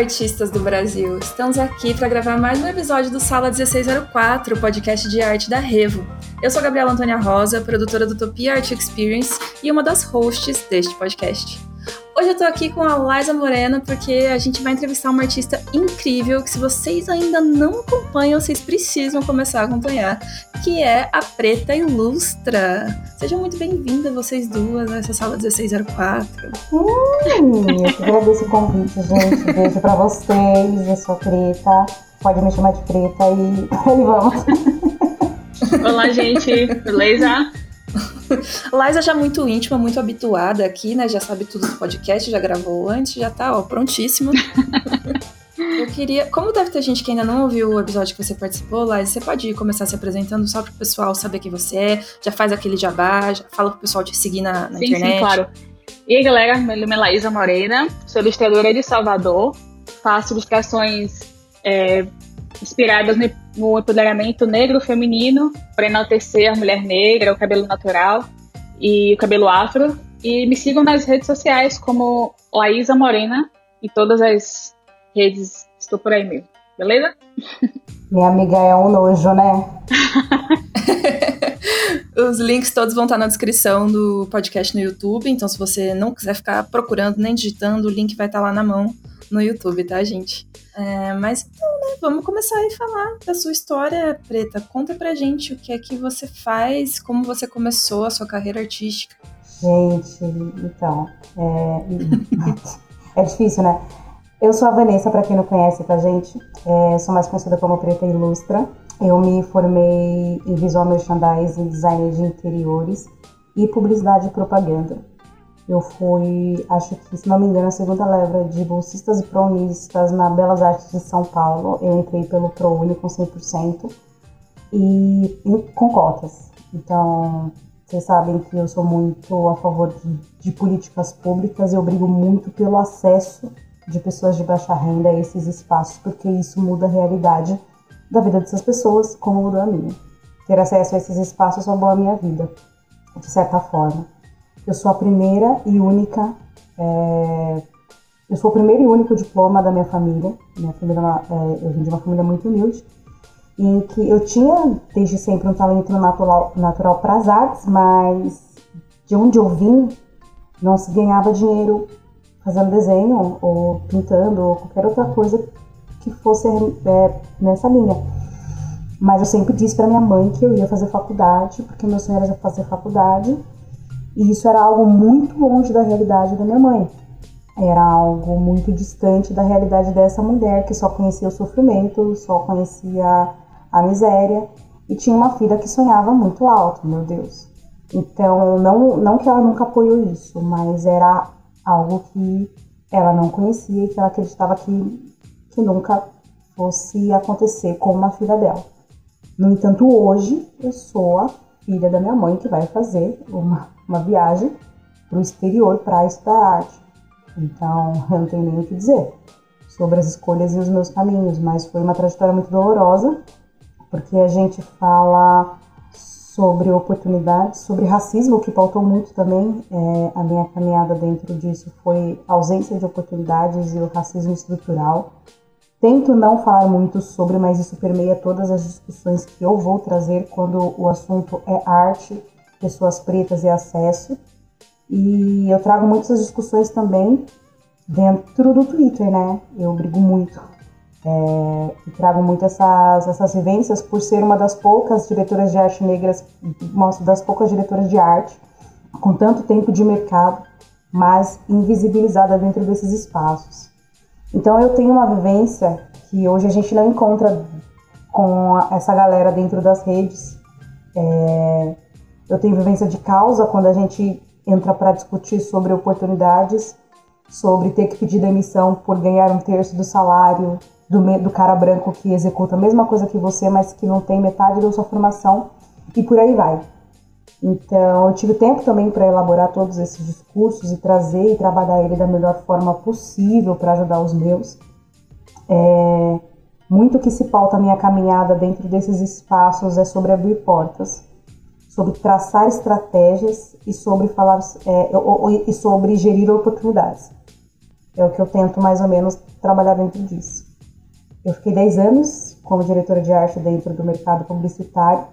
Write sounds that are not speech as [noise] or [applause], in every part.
artistas do Brasil! Estamos aqui para gravar mais um episódio do Sala 1604, podcast de arte da Revo. Eu sou Gabriela Antônia Rosa, produtora do Utopia Art Experience e uma das hosts deste podcast. Hoje eu tô aqui com a Liza Morena porque a gente vai entrevistar uma artista incrível que se vocês ainda não acompanham, vocês precisam começar a acompanhar, que é a Preta Ilustra. Seja muito bem-vinda vocês duas nessa sala 1604. Hum, eu agradeço o convite, gente. Beijo pra vocês. Eu sou Preta. Pode me chamar de Preta e, [laughs] e vamos. Olá, gente. Beleza? [laughs] Liza já muito íntima, muito habituada aqui, né? Já sabe tudo do podcast, já gravou antes, já tá, ó, prontíssima. [laughs] Eu queria. Como deve ter gente que ainda não ouviu o episódio que você participou, Liza, você pode começar se apresentando só pro pessoal saber quem você é, já faz aquele jabá, já fala pro pessoal te seguir na, na sim, internet. Sim, claro. E aí, galera, meu nome é Laísa Moreira, sou ilustradora de Salvador, faço ilustrações é, inspiradas no empoderamento negro feminino, para enaltecer a mulher negra, o cabelo natural e o cabelo afro. E me sigam nas redes sociais como Laísa Morena, e todas as redes estou por aí mesmo, beleza? Minha amiga é um nojo, né? [laughs] Os links todos vão estar na descrição do podcast no YouTube, então se você não quiser ficar procurando nem digitando, o link vai estar lá na mão no YouTube, tá, gente? É, mas então, né, vamos começar a falar da sua história, Preta. Conta pra gente o que é que você faz, como você começou a sua carreira artística. Gente, então, é, [laughs] é difícil, né? Eu sou a Vanessa, para quem não conhece, tá, gente? É, sou mais conhecida como Preta Ilustra. Eu me formei em Visual Merchandising, Design de Interiores e Publicidade e Propaganda. Eu fui, acho que, se não me engano, a segunda leva de bolsistas e pronistas na Belas Artes de São Paulo. Eu entrei pelo ProUni com 100% e, e com cotas. Então, vocês sabem que eu sou muito a favor de, de políticas públicas e eu brigo muito pelo acesso de pessoas de baixa renda a esses espaços, porque isso muda a realidade da vida dessas pessoas, como mudou a minha. Ter acesso a esses espaços salvou a minha vida, de certa forma. Eu sou a primeira e única. É, eu sou o primeiro e único diploma da minha família. Minha família, é, é, eu vim de uma família muito humilde, em que eu tinha desde sempre um talento natural, natural para as artes, mas de onde eu vim não se ganhava dinheiro fazendo desenho ou pintando ou qualquer outra coisa que fosse é, nessa linha. Mas eu sempre disse para minha mãe que eu ia fazer faculdade, porque meu sonho era fazer faculdade e isso era algo muito longe da realidade da minha mãe. Era algo muito distante da realidade dessa mulher que só conhecia o sofrimento, só conhecia a miséria e tinha uma filha que sonhava muito alto, meu Deus. Então, não, não que ela nunca apoiou isso, mas era algo que ela não conhecia e que ela acreditava que, que nunca fosse acontecer com uma filha dela. No entanto, hoje eu sou a filha da minha mãe que vai fazer uma uma viagem para o exterior para estudar arte. Então, eu não tenho nem o que dizer sobre as escolhas e os meus caminhos, mas foi uma trajetória muito dolorosa, porque a gente fala sobre oportunidades, sobre racismo, que pautou muito também. É, a minha caminhada dentro disso foi ausência de oportunidades e o racismo estrutural. Tento não falar muito sobre, mas isso permeia todas as discussões que eu vou trazer quando o assunto é arte pessoas pretas e acesso. E eu trago muitas discussões também dentro do Twitter, né? Eu brigo muito. É, e trago muito essas, essas vivências por ser uma das poucas diretoras de arte negras, uma das poucas diretoras de arte com tanto tempo de mercado, mas invisibilizada dentro desses espaços. Então eu tenho uma vivência que hoje a gente não encontra com essa galera dentro das redes. É, eu tenho vivência de causa quando a gente entra para discutir sobre oportunidades, sobre ter que pedir demissão por ganhar um terço do salário do, do cara branco que executa a mesma coisa que você, mas que não tem metade da sua formação, e por aí vai. Então, eu tive tempo também para elaborar todos esses discursos e trazer e trabalhar ele da melhor forma possível para ajudar os meus. É, muito que se pauta a minha caminhada dentro desses espaços é sobre abrir portas sobre traçar estratégias e sobre falar é, e sobre gerir oportunidades. É o que eu tento mais ou menos trabalhar dentro disso. Eu fiquei 10 anos como diretora de arte dentro do mercado publicitário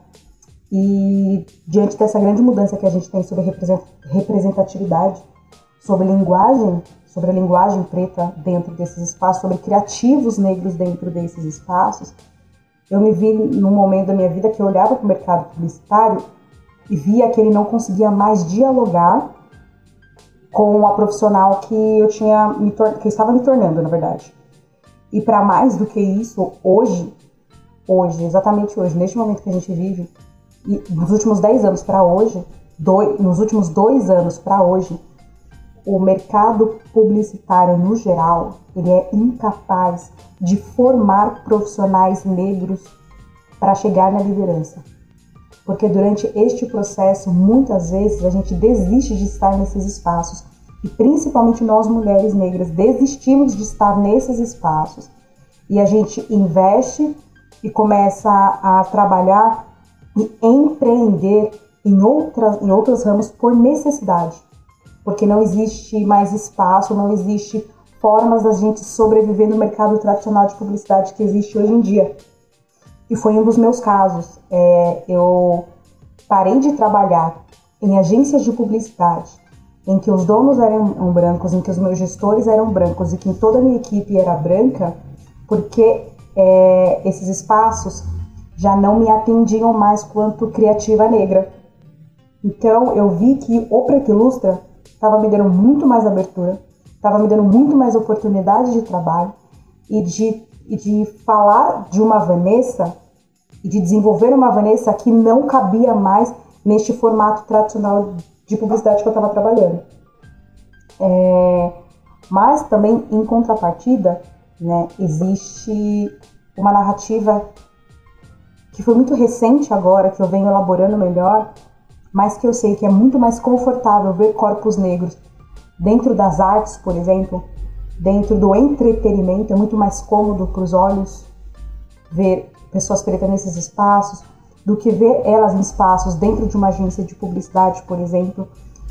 e diante dessa grande mudança que a gente tem sobre representatividade, sobre linguagem, sobre a linguagem preta dentro desses espaços, sobre criativos negros dentro desses espaços, eu me vi num momento da minha vida que eu olhava para o mercado publicitário e via que ele não conseguia mais dialogar com a profissional que eu tinha me que eu estava me tornando, na verdade. E para mais do que isso, hoje, hoje, exatamente hoje, neste momento que a gente vive, e nos últimos 10 anos para hoje, dois, nos últimos dois anos para hoje, o mercado publicitário no geral, ele é incapaz de formar profissionais negros para chegar na liderança. Porque durante este processo, muitas vezes a gente desiste de estar nesses espaços. E principalmente nós mulheres negras desistimos de estar nesses espaços. E a gente investe e começa a, trabalhar e empreender em, outras, em outros ramos por necessidade, porque não existe mais espaço, não existe formas da gente sobreviver no mercado tradicional de publicidade que existe hoje em dia. E foi um dos meus casos. É, eu parei de trabalhar em agências de publicidade em que os donos eram brancos, em que os meus gestores eram brancos e que toda a minha equipe era branca, porque é, esses espaços já não me atendiam mais quanto criativa negra. Então eu vi que o Preto Ilustra estava me dando muito mais abertura, estava me dando muito mais oportunidade de trabalho e de, e de falar de uma Vanessa e de desenvolver uma Vanessa que não cabia mais neste formato tradicional de publicidade que eu estava trabalhando. É, mas também, em contrapartida, né, existe uma narrativa que foi muito recente agora, que eu venho elaborando melhor, mas que eu sei que é muito mais confortável ver corpos negros dentro das artes, por exemplo, dentro do entretenimento, é muito mais cômodo para os olhos ver pessoas pretas nesses espaços, do que ver elas em espaços dentro de uma agência de publicidade, por exemplo,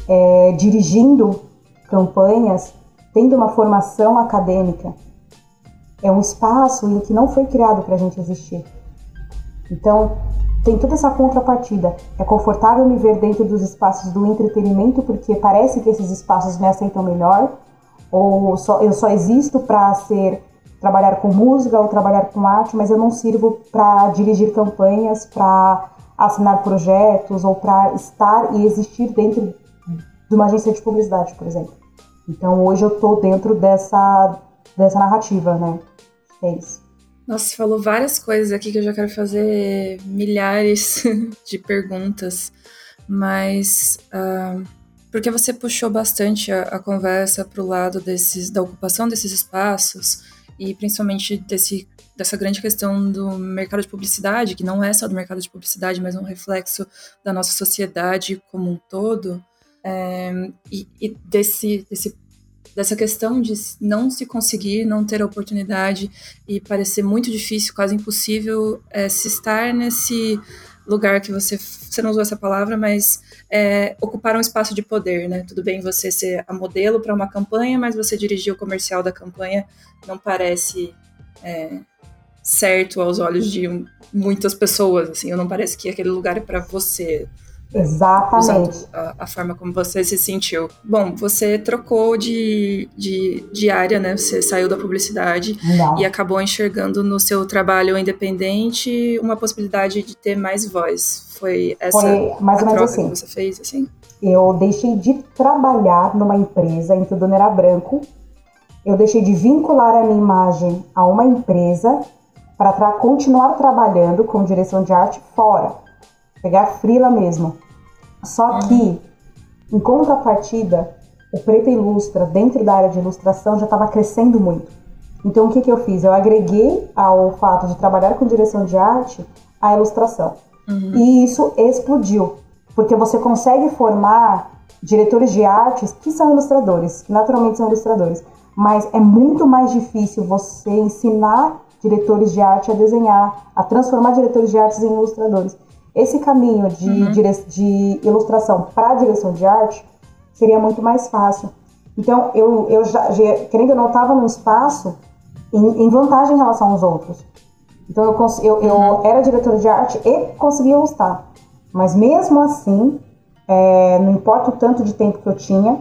é, dirigindo campanhas, tendo uma formação acadêmica. É um espaço em que não foi criado para a gente existir. Então, tem toda essa contrapartida. É confortável me ver dentro dos espaços do entretenimento, porque parece que esses espaços me aceitam melhor, ou só, eu só existo para ser trabalhar com música ou trabalhar com arte, mas eu não sirvo para dirigir campanhas, para assinar projetos ou para estar e existir dentro de uma agência de publicidade, por exemplo. Então hoje eu estou dentro dessa, dessa narrativa, né? É isso. Nossa, você falou várias coisas aqui que eu já quero fazer milhares [laughs] de perguntas, mas uh, porque você puxou bastante a, a conversa para o lado desses, da ocupação desses espaços e principalmente desse, dessa grande questão do mercado de publicidade, que não é só do mercado de publicidade, mas um reflexo da nossa sociedade como um todo, é, e, e desse, desse, dessa questão de não se conseguir, não ter a oportunidade e parecer muito difícil, quase impossível, é, se estar nesse lugar que você, você não usou essa palavra, mas é, ocupar um espaço de poder, né? Tudo bem você ser a modelo para uma campanha, mas você dirigir o comercial da campanha não parece é, certo aos olhos de muitas pessoas, assim, não parece que aquele lugar é para você. Exatamente. A, a, forma como você se sentiu. Bom, você trocou de, de, de área, né? Você saiu da publicidade Não. e acabou enxergando no seu trabalho independente uma possibilidade de ter mais voz. Foi essa Foi mais ou menos assim. que você fez, assim? Eu deixei de trabalhar numa empresa em que o dono era branco. Eu deixei de vincular a minha imagem a uma empresa para continuar trabalhando com direção de arte fora pegar frila mesmo. Só que, em contrapartida, o Preto Ilustra, dentro da área de ilustração, já estava crescendo muito. Então, o que, que eu fiz? Eu agreguei ao fato de trabalhar com direção de arte a ilustração. Uhum. E isso explodiu, porque você consegue formar diretores de artes que são ilustradores, que naturalmente são ilustradores, mas é muito mais difícil você ensinar diretores de arte a desenhar, a transformar diretores de artes em ilustradores. Esse caminho de, uhum. dire... de ilustração para a direção de arte seria muito mais fácil. Então, eu, eu já, já querendo ou não, estava num espaço em, em, vantagem em relação aos outros. Então, eu, eu, eu uhum. era diretora de arte e conseguia gostar. Mas mesmo assim, é, não importa o tanto de tempo que eu tinha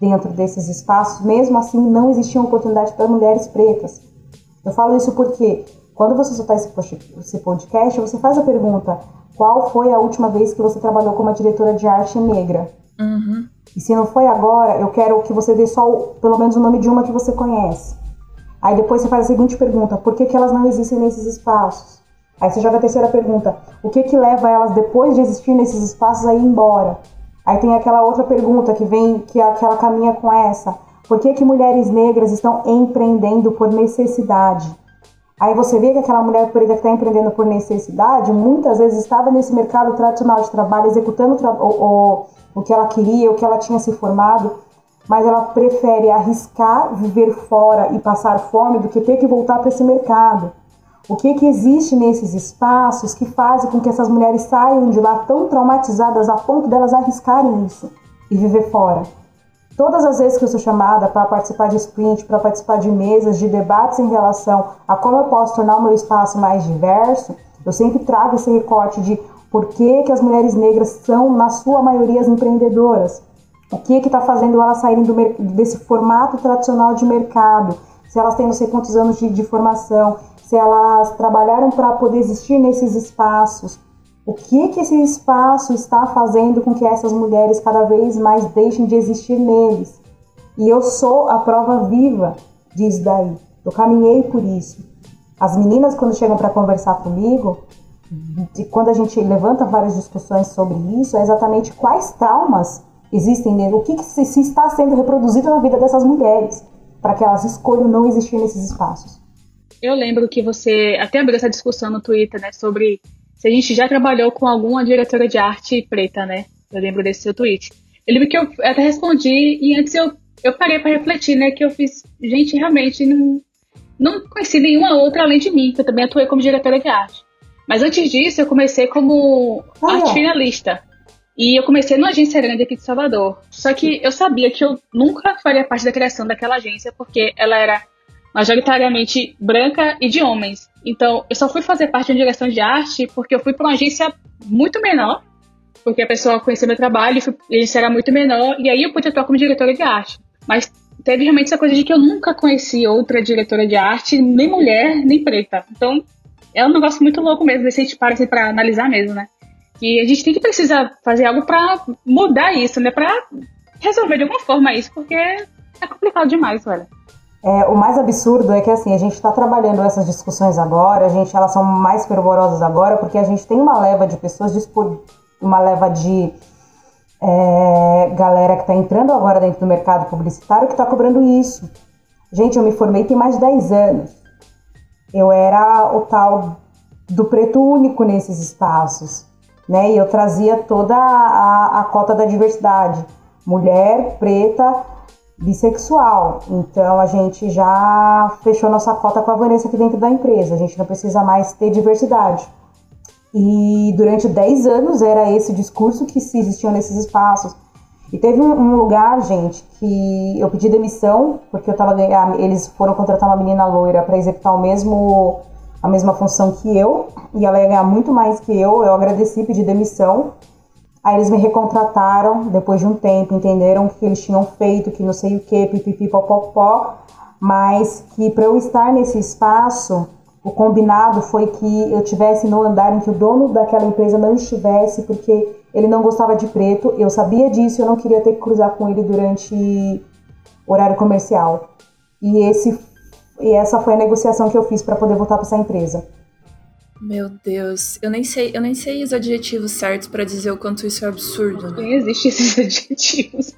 dentro desses espaços, mesmo assim não existia oportunidade para mulheres pretas. Eu falo isso porque quando você soltar esse podcast, você faz a pergunta: qual foi a última vez que você trabalhou como diretora de arte negra? Uhum. E se não foi agora, eu quero que você dê só pelo menos o nome de uma que você conhece. Aí depois você faz a seguinte pergunta: por que, que elas não existem nesses espaços? Aí você joga a terceira pergunta: o que que leva elas depois de existir nesses espaços a ir embora? Aí tem aquela outra pergunta que vem, que, é, que ela caminha com essa: por que que mulheres negras estão empreendendo por necessidade? Aí você vê que aquela mulher preta que está empreendendo por necessidade, muitas vezes estava nesse mercado tradicional de trabalho, executando tra o, o, o que ela queria, o que ela tinha se formado, mas ela prefere arriscar viver fora e passar fome do que ter que voltar para esse mercado. O que, que existe nesses espaços que fazem com que essas mulheres saiam de lá tão traumatizadas a ponto delas arriscarem isso e viver fora? Todas as vezes que eu sou chamada para participar de sprint, para participar de mesas, de debates em relação a como eu posso tornar o meu espaço mais diverso, eu sempre trago esse recorte de por que, que as mulheres negras são, na sua maioria, as empreendedoras. O que está fazendo elas saírem do, desse formato tradicional de mercado? Se elas têm não sei quantos anos de, de formação, se elas trabalharam para poder existir nesses espaços, o que que esse espaço está fazendo com que essas mulheres cada vez mais deixem de existir neles? E eu sou a prova viva disso daí. Eu caminhei por isso. As meninas quando chegam para conversar comigo, quando a gente levanta várias discussões sobre isso, é exatamente quais traumas existem nele, o que, que se, se está sendo reproduzido na vida dessas mulheres, para que elas escolham não existir nesses espaços. Eu lembro que você até abriu essa discussão no Twitter, né, sobre se a gente já trabalhou com alguma diretora de arte preta, né? Eu lembro desse seu tweet. Eu lembro que eu até respondi e antes eu, eu parei para refletir, né? Que eu fiz, gente, realmente não, não conheci nenhuma outra além de mim, que eu também atuei como diretora de arte. Mas antes disso, eu comecei como ah, arte finalista. E eu comecei numa agência grande aqui de Salvador. Só que eu sabia que eu nunca faria parte da criação daquela agência, porque ela era majoritariamente branca e de homens. Então, eu só fui fazer parte de uma direção de arte porque eu fui para uma agência muito menor, porque a pessoa conhecia meu trabalho, a agência era muito menor, e aí eu pude atuar como diretora de arte. Mas teve realmente essa coisa de que eu nunca conheci outra diretora de arte, nem mulher, nem preta. Então, é um negócio muito louco mesmo, se a gente para assim, analisar mesmo, né? E a gente tem que precisar fazer algo para mudar isso, né? Pra resolver de alguma forma isso, porque é complicado demais, velho. É, o mais absurdo é que assim, a gente está trabalhando essas discussões agora, a gente, elas são mais fervorosas agora, porque a gente tem uma leva de pessoas, uma leva de é, galera que está entrando agora dentro do mercado publicitário que está cobrando isso. Gente, eu me formei tem mais de 10 anos. Eu era o tal do preto único nesses espaços, né? E eu trazia toda a, a cota da diversidade. Mulher, preta, bissexual. Então a gente já fechou nossa cota com a Vanessa aqui dentro da empresa. A gente não precisa mais ter diversidade. E durante 10 anos era esse discurso que se existia nesses espaços. E teve um, lugar, gente, que eu pedi demissão, porque eu tava eles foram contratar uma menina loira para executar o mesmo a mesma função que eu, e ela ia ganhar muito mais que eu. Eu agradeci, pedi demissão. Aí eles me recontrataram depois de um tempo, entenderam que eles tinham feito, que não sei o que, pipipi, popopó, mas que para eu estar nesse espaço, o combinado foi que eu tivesse no andar em que o dono daquela empresa não estivesse, porque ele não gostava de preto, eu sabia disso, eu não queria ter que cruzar com ele durante horário comercial. E esse e essa foi a negociação que eu fiz para poder voltar para essa empresa. Meu Deus, eu nem sei, eu nem sei os adjetivos certos para dizer o quanto isso é absurdo. Né? Nem existe esses [laughs] adjetivos.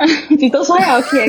[laughs] então só real que é.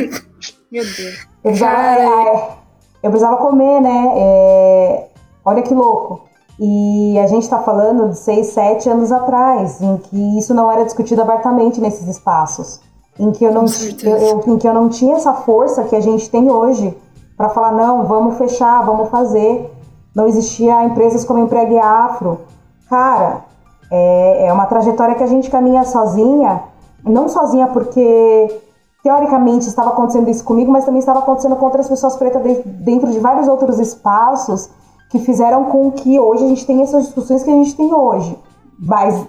Meu Deus. Eu, já, é, eu precisava comer, né? É, olha que louco. E a gente está falando de seis, sete anos atrás, em que isso não era discutido abertamente nesses espaços, em que eu não, eu, eu, em que eu não tinha essa força que a gente tem hoje para falar não, vamos fechar, vamos fazer não existia empresas como Empregue Afro. Cara, é, é uma trajetória que a gente caminha sozinha, não sozinha porque teoricamente estava acontecendo isso comigo, mas também estava acontecendo com outras pessoas pretas dentro de vários outros espaços que fizeram com que hoje a gente tenha essas discussões que a gente tem hoje. Mas,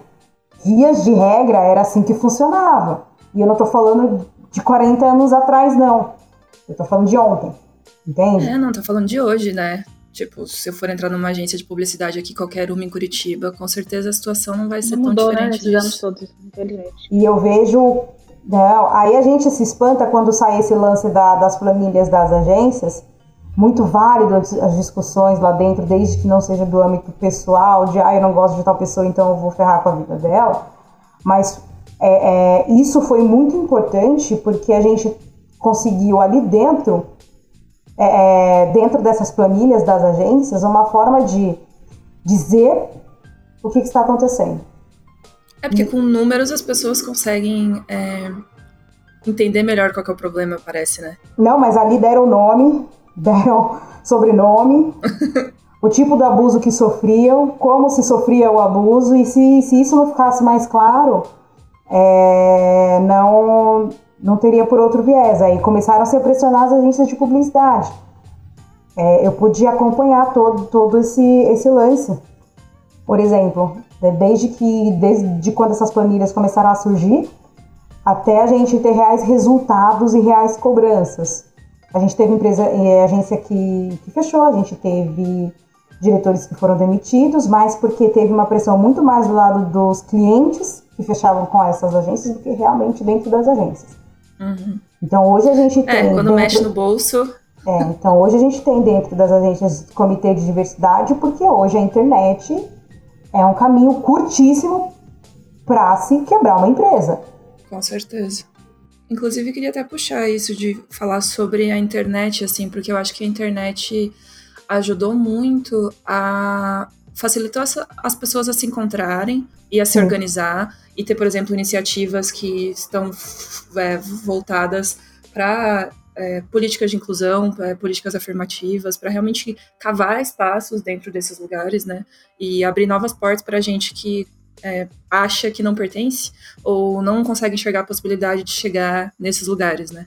vias de regra, era assim que funcionava. E eu não estou falando de 40 anos atrás, não. Eu estou falando de ontem. Entende? É, não, tô falando de hoje, né? Tipo, se eu for entrar numa agência de publicidade aqui, qualquer uma em Curitiba, com certeza a situação não vai ser não tão mudou, né, diferente. Né? Disso. todos, infelizmente. E eu vejo. Não, aí a gente se espanta quando sai esse lance da, das planilhas das agências. Muito válido as discussões lá dentro, desde que não seja do âmbito pessoal, de ah, eu não gosto de tal pessoa, então eu vou ferrar com a vida dela. Mas é, é, isso foi muito importante porque a gente conseguiu ali dentro é, é, dentro dessas planilhas das agências, uma forma de dizer o que, que está acontecendo. É porque com números as pessoas conseguem é, entender melhor qual é o problema, parece, né? Não, mas ali deram nome, [laughs] deram sobrenome, [laughs] o tipo do abuso que sofriam, como se sofria o abuso, e se, se isso não ficasse mais claro, é, não, não teria por outro viés. Aí começaram a ser pressionadas as agências de publicidade. É, eu podia acompanhar todo, todo esse, esse lance. Por exemplo, desde que desde quando essas planilhas começaram a surgir, até a gente ter reais resultados e reais cobranças. A gente teve empresa, é, agência que, que fechou, a gente teve diretores que foram demitidos, mas porque teve uma pressão muito mais do lado dos clientes que fechavam com essas agências do que realmente dentro das agências. Uhum. Então hoje a gente é, tem. É, quando dentro... mexe no bolso. É, então hoje a gente tem dentro das agências comitê de diversidade, porque hoje a internet é um caminho curtíssimo para se quebrar uma empresa. Com certeza. Inclusive, queria até puxar isso de falar sobre a internet, assim, porque eu acho que a internet ajudou muito a facilitou as pessoas a se encontrarem e a se Sim. organizar e ter, por exemplo, iniciativas que estão é, voltadas para é, políticas de inclusão, políticas afirmativas, para realmente cavar espaços dentro desses lugares, né? E abrir novas portas para a gente que é, acha que não pertence ou não consegue enxergar a possibilidade de chegar nesses lugares, né?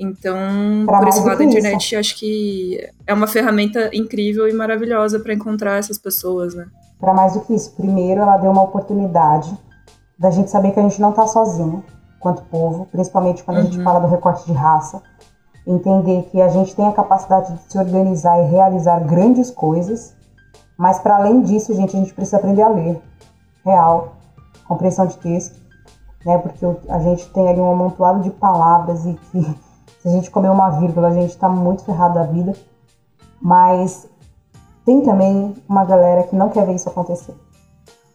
Então, pra por esse lado, a internet isso. acho que é uma ferramenta incrível e maravilhosa para encontrar essas pessoas, né? Para mais do que isso, primeiro ela deu uma oportunidade da gente saber que a gente não está sozinho, quanto povo, principalmente quando uhum. a gente uhum. fala do recorte de raça, entender que a gente tem a capacidade de se organizar e realizar grandes coisas, mas para além disso, gente, a gente precisa aprender a ler, real, compreensão de texto, né? Porque a gente tem ali um amontoado de palavras e que se a gente comer uma vírgula, a gente está muito ferrado da vida. Mas tem também uma galera que não quer ver isso acontecer.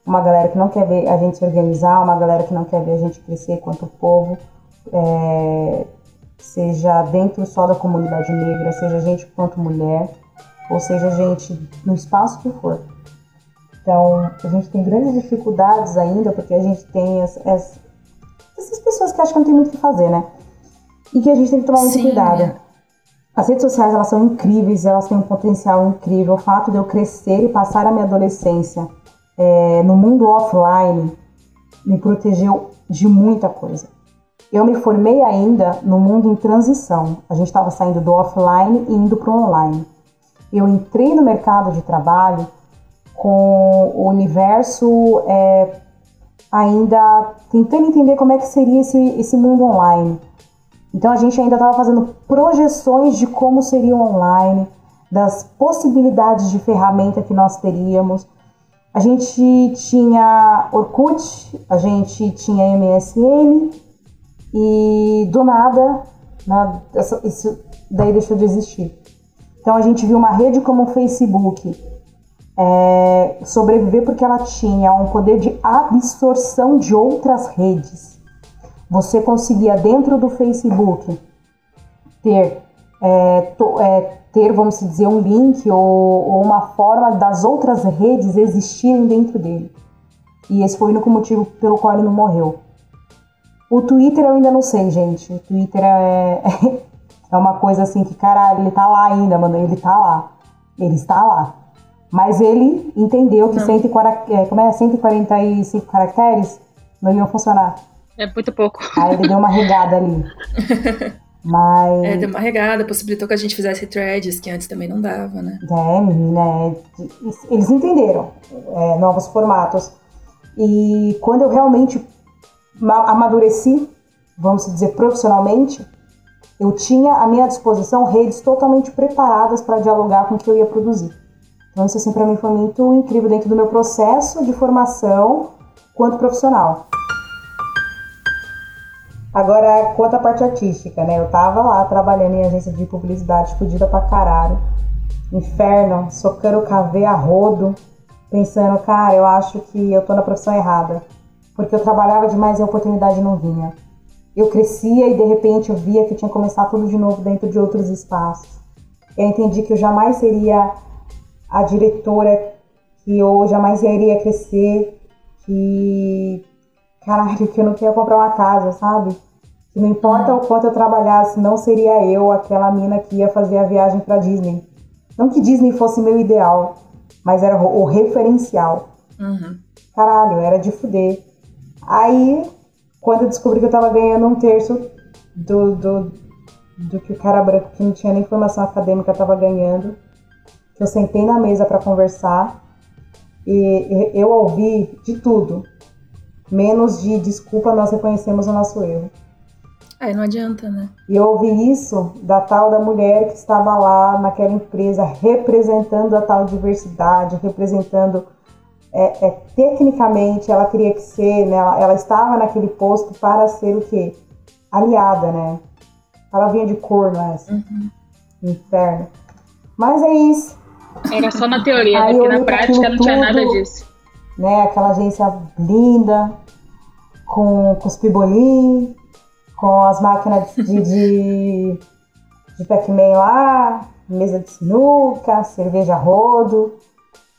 Uma galera que não quer ver a gente se organizar, uma galera que não quer ver a gente crescer quanto povo, é, seja dentro só da comunidade negra, seja gente quanto mulher, ou seja gente no espaço que for. Então, a gente tem grandes dificuldades ainda, porque a gente tem as, as, essas pessoas que acham que não tem muito o que fazer, né? E que a gente tem que tomar muito Sim, cuidado. É. As redes sociais elas são incríveis, elas têm um potencial incrível. O fato de eu crescer e passar a minha adolescência é, no mundo offline me protegeu de muita coisa. Eu me formei ainda no mundo em transição. A gente estava saindo do offline e indo para o online. Eu entrei no mercado de trabalho com o universo é, ainda tentando entender como é que seria esse, esse mundo online. Então a gente ainda estava fazendo projeções de como seria o online, das possibilidades de ferramenta que nós teríamos. A gente tinha Orkut, a gente tinha MSN e do nada, né, isso daí deixou de existir. Então a gente viu uma rede como o Facebook é, sobreviver porque ela tinha um poder de absorção de outras redes. Você conseguia dentro do Facebook ter, é, to, é, ter vamos dizer, um link ou, ou, uma forma das outras redes existirem dentro dele. E esse foi o único motivo pelo qual ele não morreu. O Twitter eu ainda não sei, gente. O Twitter é, [laughs] é uma coisa assim que, caralho, ele tá lá ainda, mano. Ele tá lá. Ele está lá. Mas ele entendeu que 140, é, como é, 145 caracteres não iam funcionar. É muito pouco. Aí ele deu uma regada ali. [laughs] Mas. É, deu uma regada, possibilitou que a gente fizesse threads, que antes também não dava, né? É, menina, é, eles entenderam é, novos formatos. E quando eu realmente amadureci, vamos dizer, profissionalmente, eu tinha à minha disposição redes totalmente preparadas para dialogar com o que eu ia produzir. Então isso assim para mim foi muito incrível dentro do meu processo de formação quanto profissional. Agora, quanto à parte artística, né? Eu tava lá trabalhando em agência de publicidade, fodida pra caralho. Inferno, socando cavê a rodo, pensando, cara, eu acho que eu tô na profissão errada. Porque eu trabalhava demais e a oportunidade não vinha. Eu crescia e de repente eu via que tinha que começar tudo de novo dentro de outros espaços. Eu entendi que eu jamais seria a diretora, que eu jamais iria crescer, que. Caralho, que eu não queria comprar uma casa, sabe? Que não importa o quanto eu trabalhasse, não seria eu aquela mina que ia fazer a viagem para Disney. Não que Disney fosse meu ideal, mas era o referencial. Uhum. Caralho, era de fuder. Aí, quando eu descobri que eu tava ganhando um terço do, do, do que o cara branco que não tinha nem formação acadêmica tava ganhando, eu sentei na mesa para conversar e eu ouvi de tudo, menos de desculpa, nós reconhecemos o nosso erro. Aí não adianta, né? E eu ouvi isso da tal da mulher que estava lá naquela empresa representando a tal diversidade, representando é, é, tecnicamente ela queria que ser, né, ela, ela, estava naquele posto para ser o quê? Aliada, né? Ela vinha de corno essa. Uhum. Inferno. Mas é isso. Era só na teoria, porque na prática não tinha nada disso. Né, aquela agência linda, com, com os pibolim, com as máquinas de, de, de Pac-Man lá, mesa de sinuca, cerveja rodo,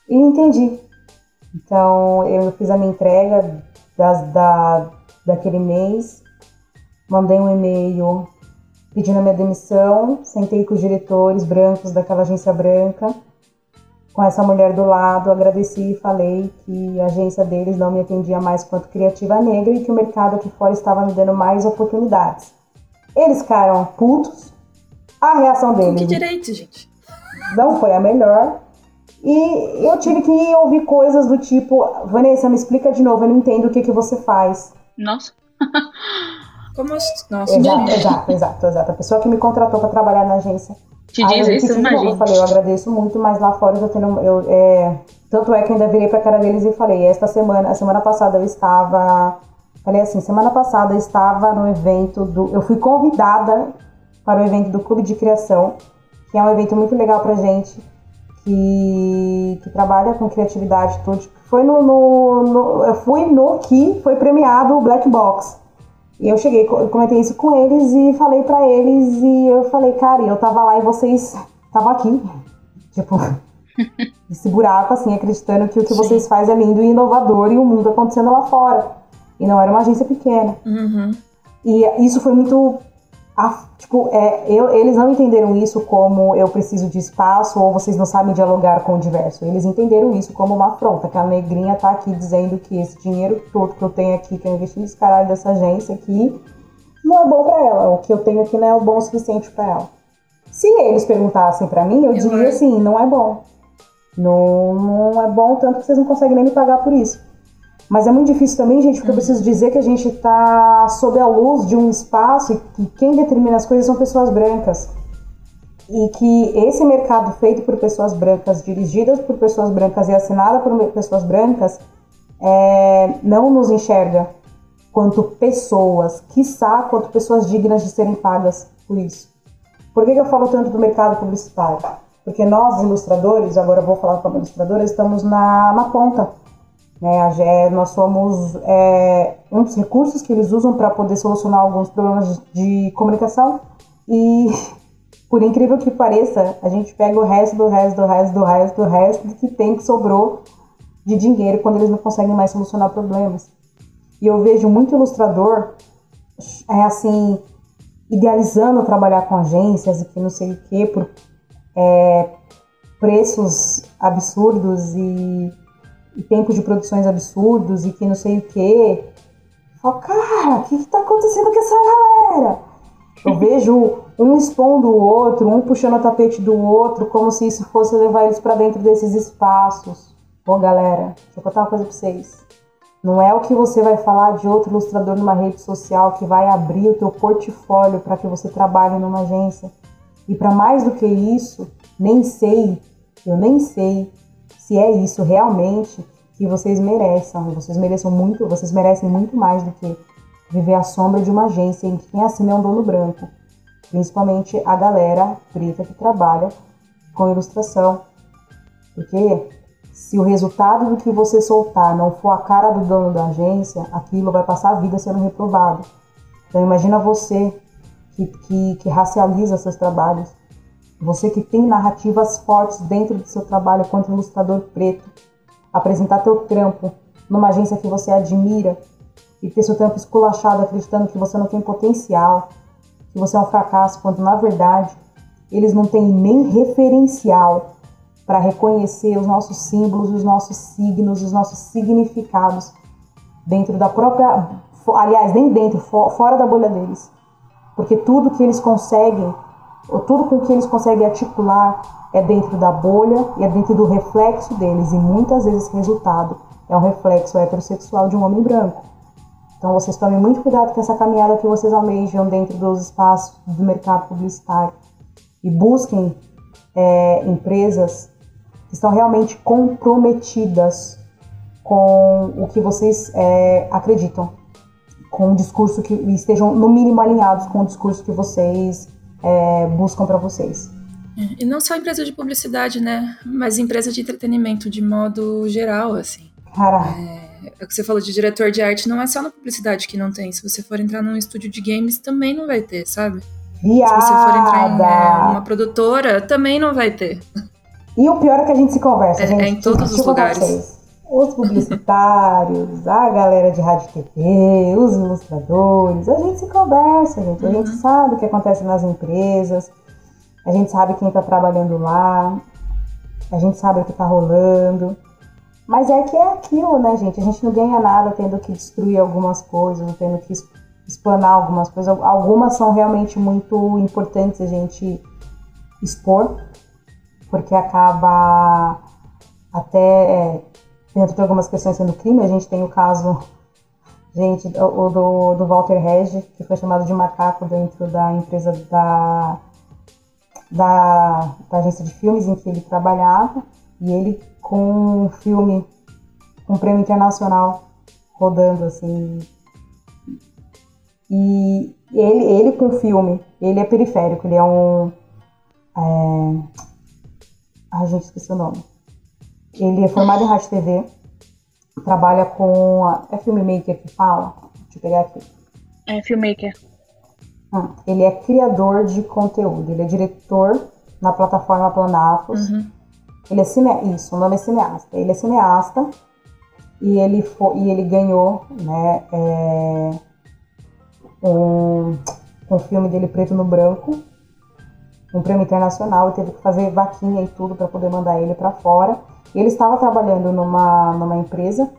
e entendi. Então eu fiz a minha entrega das, da, daquele mês, mandei um e-mail pedindo a minha demissão, sentei com os diretores brancos daquela agência branca, com essa mulher do lado, agradeci e falei que a agência deles não me atendia mais quanto criativa negra e que o mercado aqui fora estava me dando mais oportunidades. Eles ficaram putos. A reação deles. Com que direito, gente? Não foi a melhor. E eu tive que ouvir coisas do tipo: Vanessa, me explica de novo, eu não entendo o que, que você faz. Nossa. Como assim? Nossa, exato, exato, exato, exato. A pessoa que me contratou para trabalhar na agência te diz isso, imagina. Eu falei, eu agradeço muito, mas lá fora eu tô tendo. Eu, é, tanto é que eu ainda virei pra cara deles e falei, esta semana, a semana passada eu estava. Falei assim, semana passada eu estava no evento do. Eu fui convidada para o evento do Clube de Criação, que é um evento muito legal pra gente, que, que trabalha com criatividade tudo. Foi no, no, no, Eu fui no que foi premiado o Black Box. E eu cheguei, comentei isso com eles e falei para eles e eu falei, cara, eu tava lá e vocês estavam aqui. Tipo, [laughs] esse buraco, assim, acreditando que o que Sim. vocês fazem é lindo e inovador e o mundo acontecendo lá fora. E não era uma agência pequena. Uhum. E isso foi muito a, tipo, é, eu, eles não entenderam isso como eu preciso de espaço ou vocês não sabem dialogar com o diverso. Eles entenderam isso como uma afronta, que a negrinha tá aqui dizendo que esse dinheiro todo que eu tenho aqui, que eu investi nesse caralho dessa agência aqui, não é bom para ela. O que eu tenho aqui não é o bom o suficiente para ela. Se eles perguntassem para mim, eu, eu diria assim, não é bom. Não, não é bom tanto que vocês não conseguem nem me pagar por isso. Mas é muito difícil também, gente, porque eu preciso dizer que a gente está sob a luz de um espaço e que quem determina as coisas são pessoas brancas. E que esse mercado feito por pessoas brancas, dirigidas por pessoas brancas e assinada por pessoas brancas, é, não nos enxerga quanto pessoas, quiçá quanto pessoas dignas de serem pagas por isso. Por que, que eu falo tanto do mercado publicitário? Porque nós, ilustradores, agora eu vou falar como ilustradora, estamos na, na ponta né? nós somos é, um dos recursos que eles usam para poder solucionar alguns problemas de, comunicação e, [laughs] por incrível que pareça, a gente pega o resto do resto do resto do resto do resto que tem que sobrou de dinheiro quando eles não conseguem mais solucionar problemas. E eu vejo muito ilustrador, é assim, idealizando trabalhar com agências e que não sei o que, por é, preços absurdos e e tempos de produções absurdos e que não sei o quê. Falo, cara, o que, que tá acontecendo com essa galera? Eu [laughs] vejo um expondo o outro, um puxando o tapete do outro, como se isso fosse levar eles para dentro desses espaços. Pô, galera, deixa eu contar uma coisa pra vocês. Não é o que você vai falar de outro ilustrador numa rede social que vai abrir o teu portfólio para que você trabalhe numa agência. E para mais do que isso, nem sei, eu nem sei se é isso realmente que vocês merecem. Vocês merecem muito, vocês merecem muito mais do que viver à sombra de uma agência em que quem assina é um dono branco. Principalmente a galera preta que trabalha com ilustração. Porque se o resultado do que você soltar não for a cara do dono da agência, aquilo vai passar a vida sendo reprovado. Então imagina você que, que, que racializa seus trabalhos, você que tem narrativas fortes dentro do seu trabalho quanto ilustrador preto, apresentar teu trampo numa agência que você admira e ter seu trampo esculachado acreditando que você não tem potencial, que você é um fracasso, quando na verdade eles não têm nem referencial para reconhecer os nossos símbolos, os nossos signos, os nossos significados dentro da própria, aliás, nem dentro, fora da bolha deles. Porque tudo que eles conseguem, tudo com que eles conseguem articular é dentro da bolha e é dentro do reflexo deles. E muitas vezes esse resultado é um reflexo heterossexual de um homem branco. Então vocês tomem muito cuidado com essa caminhada que vocês almejam dentro dos espaços do mercado publicitário. E busquem é, empresas que estão realmente comprometidas com o que vocês é, acreditam, com o discurso que estejam no mínimo alinhados com o discurso que vocês é, buscam para vocês. E não só empresa de publicidade, né? Mas empresa de entretenimento de modo geral, assim. Cara. É, é o que você falou de diretor de arte, não é só na publicidade que não tem. Se você for entrar num estúdio de games, também não vai ter, sabe? Viada. Se você for entrar em é, uma produtora, também não vai ter. E o pior é que a gente se conversa, é, gente. É em todos os lugares. Os publicitários, a galera de rádio e TV, os ilustradores, a gente se conversa, gente. A gente uhum. sabe o que acontece nas empresas, a gente sabe quem está trabalhando lá, a gente sabe o que está rolando. Mas é que é aquilo, né, gente? A gente não ganha nada tendo que destruir algumas coisas, tendo que explanar algumas coisas. Algumas são realmente muito importantes a gente expor, porque acaba até é, dentro de algumas questões sendo crime. A gente tem o caso, gente, o do, do Walter Regi, que foi chamado de macaco dentro da empresa da, da, da agência de filmes em que ele trabalhava, e ele com um filme, um prêmio internacional rodando assim. E ele, ele com filme, ele é periférico, ele é um. É, Ai, gente, esqueci o nome. Ele é formado em rádio TV, trabalha com. A, é filmmaker que fala? Deixa eu pegar aqui. É filmmaker. Hum, ele é criador de conteúdo, ele é diretor na plataforma Planafos. Uhum. Ele é cine... Isso, o nome é cineasta. Ele é cineasta e ele, foi, e ele ganhou né, é, um, um filme dele preto no branco um prêmio internacional e teve que fazer vaquinha e tudo para poder mandar ele para fora. Ele estava trabalhando numa, numa empresa,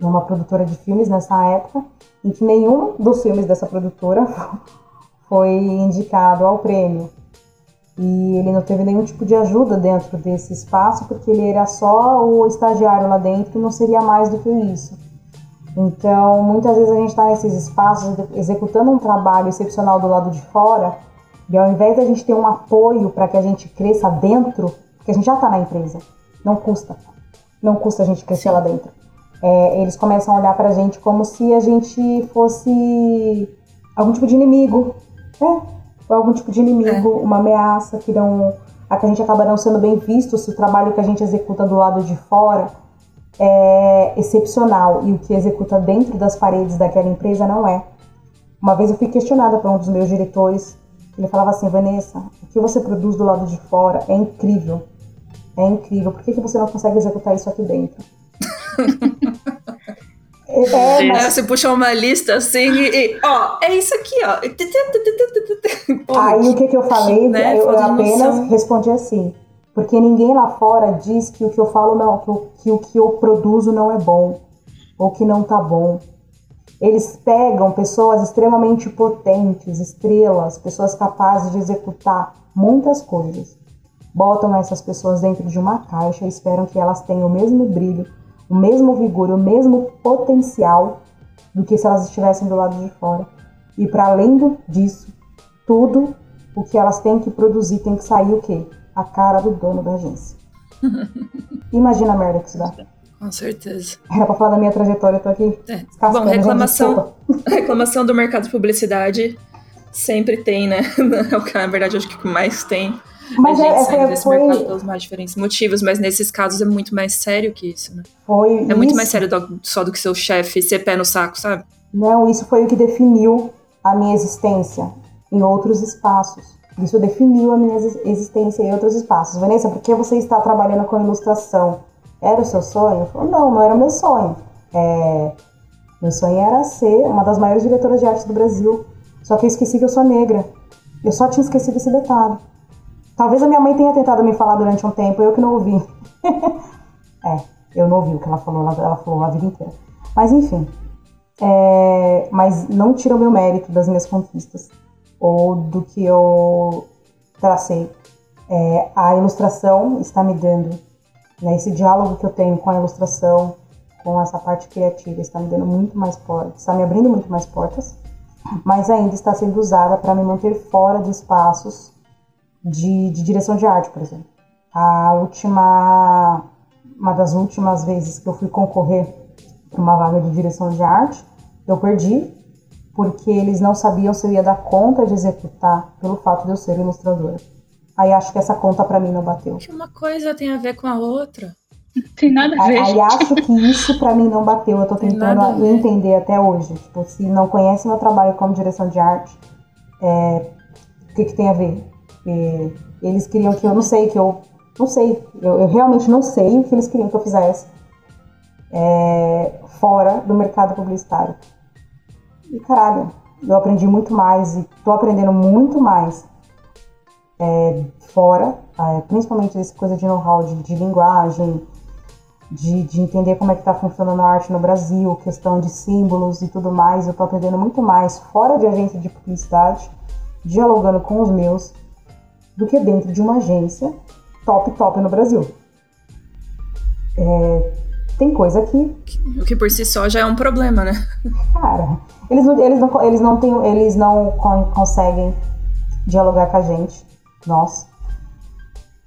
numa produtora de filmes nessa época, em que nenhum dos filmes dessa produtora [laughs] foi indicado ao prêmio. E ele não teve nenhum tipo de ajuda dentro desse espaço, porque ele era só o estagiário lá dentro e não seria mais do que isso. Então, muitas vezes a gente está nesses espaços executando um trabalho excepcional do lado de fora e ao invés da gente ter um apoio para que a gente cresça dentro, porque a gente já está na empresa, não custa. Não custa a gente crescer lá dentro. É, eles começam a olhar para a gente como se a gente fosse algum tipo de inimigo, né? Ou algum tipo de inimigo, é. uma ameaça, que não, a que a gente acaba não sendo bem visto se o trabalho que a gente executa do lado de fora é excepcional e o que executa dentro das paredes daquela empresa não é. Uma vez eu fui questionada por um dos meus diretores ele falava assim, Vanessa, o que você produz do lado de fora é incrível. É incrível. Por que, que você não consegue executar isso aqui dentro? [laughs] É, mas... Você puxa uma lista assim e, e, ó, é isso aqui, ó. Aí o que, que eu falei? Né? Eu, eu apenas respondi assim. Porque ninguém lá fora diz que o que eu falo não, que o que, o que eu produzo não é bom. Ou que não tá bom. Eles pegam pessoas extremamente potentes, estrelas, pessoas capazes de executar muitas coisas. Botam essas pessoas dentro de uma caixa e esperam que elas tenham o mesmo brilho, o mesmo vigor, o mesmo potencial do que se elas estivessem do lado de fora. E para além disso, tudo o que elas têm que produzir tem que sair o quê? A cara do dono da agência. [laughs] Imagina a merda que isso dá. Com certeza. Era pra falar da minha trajetória, eu tô aqui. É. Bom, reclamação, [laughs] reclamação do mercado de publicidade sempre tem, né? [laughs] Na verdade, acho que o que mais tem. Mas é, foi, desse foi... mercado pelos mais diferentes motivos, mas nesses casos é muito mais sério que isso, né? Foi é isso. muito mais sério do, só do que seu chefe ser pé no saco, sabe? Não, isso foi o que definiu a minha existência em outros espaços. Isso definiu a minha existência em outros espaços. Vanessa, por que você está trabalhando com ilustração? Era o seu sonho? Falei, não, não era o meu sonho. É, meu sonho era ser uma das maiores diretoras de arte do Brasil. Só que eu esqueci que eu sou negra. Eu só tinha esquecido esse detalhe. Talvez a minha mãe tenha tentado me falar durante um tempo, eu que não ouvi. [laughs] é, eu não ouvi o que ela falou, ela, ela falou a vida inteira. Mas enfim. É, mas não tira o meu mérito das minhas conquistas ou do que eu tracei. É, a ilustração está me dando né? Esse diálogo que eu tenho com a ilustração, com essa parte criativa, está me dando muito mais portas, está me abrindo muito mais portas, mas ainda está sendo usada para me manter fora de espaços de, de direção de arte, por exemplo. A última, uma das últimas vezes que eu fui concorrer para uma vaga de direção de arte, eu perdi porque eles não sabiam se eu ia dar conta de executar pelo fato de eu ser ilustradora. Aí acho que essa conta para mim não bateu. Que uma coisa tem a ver com a outra. Tem nada a ver. Aí, acho que isso para mim não bateu. Eu tô tentando entender até hoje. Tipo, se não conhece meu trabalho como direção de arte, é, o que, que tem a ver? Porque eles queriam que eu não sei, que eu. Não sei. Eu, eu realmente não sei o que eles queriam que eu fizesse é, fora do mercado publicitário. E caralho, eu aprendi muito mais e tô aprendendo muito mais é, fora, é, principalmente essa coisa de know-how de, de, linguagem, de, de, entender como é que está funcionando a arte no Brasil, questão de símbolos e tudo mais. Eu estou aprendendo muito mais fora de agência de publicidade, dialogando com os meus, do que dentro de uma agência top, top no Brasil. É, tem coisa que. O que por si só já é um problema, né? Cara, eles não, eles não, eles não, têm, eles não conseguem dialogar com a gente nós.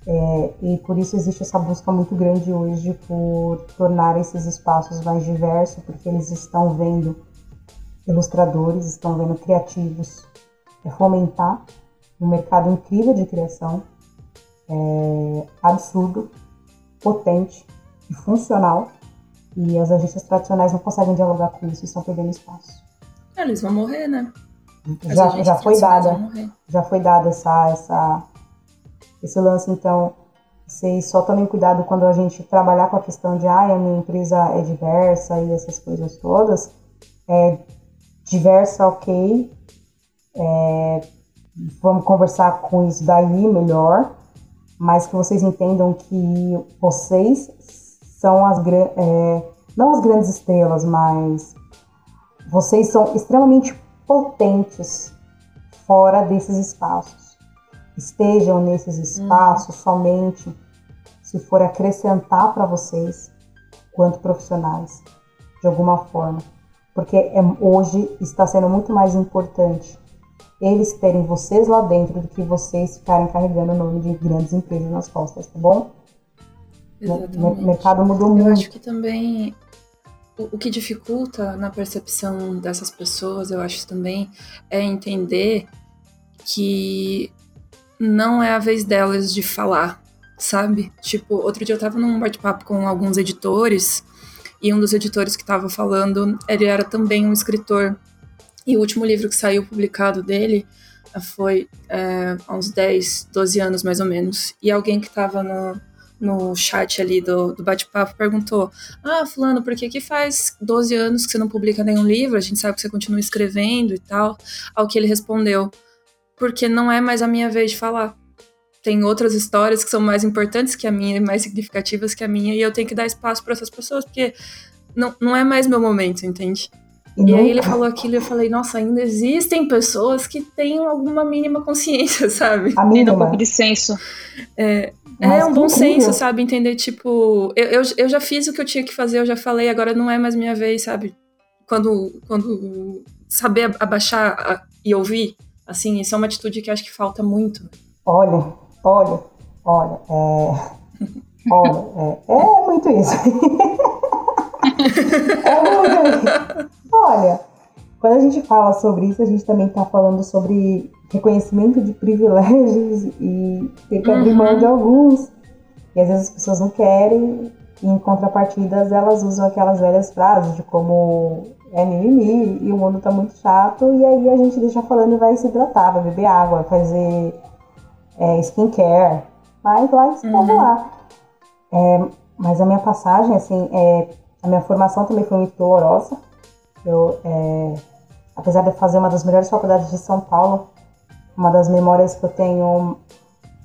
É, e por isso existe essa busca muito grande hoje por tornar esses espaços mais diversos, porque eles estão vendo ilustradores, estão vendo criativos é, fomentar um mercado incrível de criação, é, absurdo, potente e funcional. E as agências tradicionais não conseguem dialogar com isso e estão perdendo espaço. É, eles vão morrer, né? já, já foi dada já foi dada essa, essa esse lance então vocês só tomem cuidado quando a gente trabalhar com a questão de ah, a minha empresa é diversa e essas coisas todas é diversa ok é, vamos conversar com isso daí melhor mas que vocês entendam que vocês são as é, não as grandes estrelas mas vocês são extremamente potentes fora desses espaços. Estejam nesses espaços uhum. somente se for acrescentar para vocês quanto profissionais, de alguma forma. Porque é, hoje está sendo muito mais importante eles terem vocês lá dentro do que vocês ficarem carregando o nome de grandes empresas nas costas, tá bom? Exatamente. O mercado mudou muito. Eu acho que também o, que dificulta na percepção dessas pessoas, eu acho também, é entender que não é a vez delas de falar, sabe? Tipo, outro dia eu tava num bate-papo com alguns editores e um dos editores que tava falando, ele era também um escritor. E o último livro que saiu publicado dele foi é, há uns 10, 12 anos mais ou menos. E alguém que tava no, no chat ali do, do bate-papo perguntou: Ah, Fulano, por que, que faz 12 anos que você não publica nenhum livro? A gente sabe que você continua escrevendo e tal. Ao que ele respondeu: Porque não é mais a minha vez de falar. Tem outras histórias que são mais importantes que a minha, mais significativas que a minha, e eu tenho que dar espaço para essas pessoas, porque não, não é mais meu momento, entende? E, e aí ele falou aquilo e eu falei, nossa, ainda existem pessoas que têm alguma mínima consciência, [laughs] sabe? A mínima. um pouco de senso. É, é um bom senso, sabe? Entender, tipo, eu, eu, eu já fiz o que eu tinha que fazer, eu já falei, agora não é mais minha vez, sabe? Quando, quando saber abaixar e ouvir, assim, isso é uma atitude que eu acho que falta muito. Olha, olha, olha, é... [laughs] Olha, é, é muito isso. [laughs] é muito isso. Olha, quando a gente fala sobre isso, a gente também está falando sobre reconhecimento de privilégios e ter que abrir mão de uhum. alguns. E às vezes as pessoas não querem, e em contrapartidas elas usam aquelas velhas frases de como é mimimi e o mundo tá muito chato, e aí a gente deixa falando e vai se hidratar, vai beber água, fazer é, skincare. Mas lá, uhum. vamos lá. É, mas a minha passagem, assim, é, a minha formação também foi muito dolorosa. Eu, é, apesar de fazer uma das melhores faculdades de São Paulo, uma das memórias que eu tenho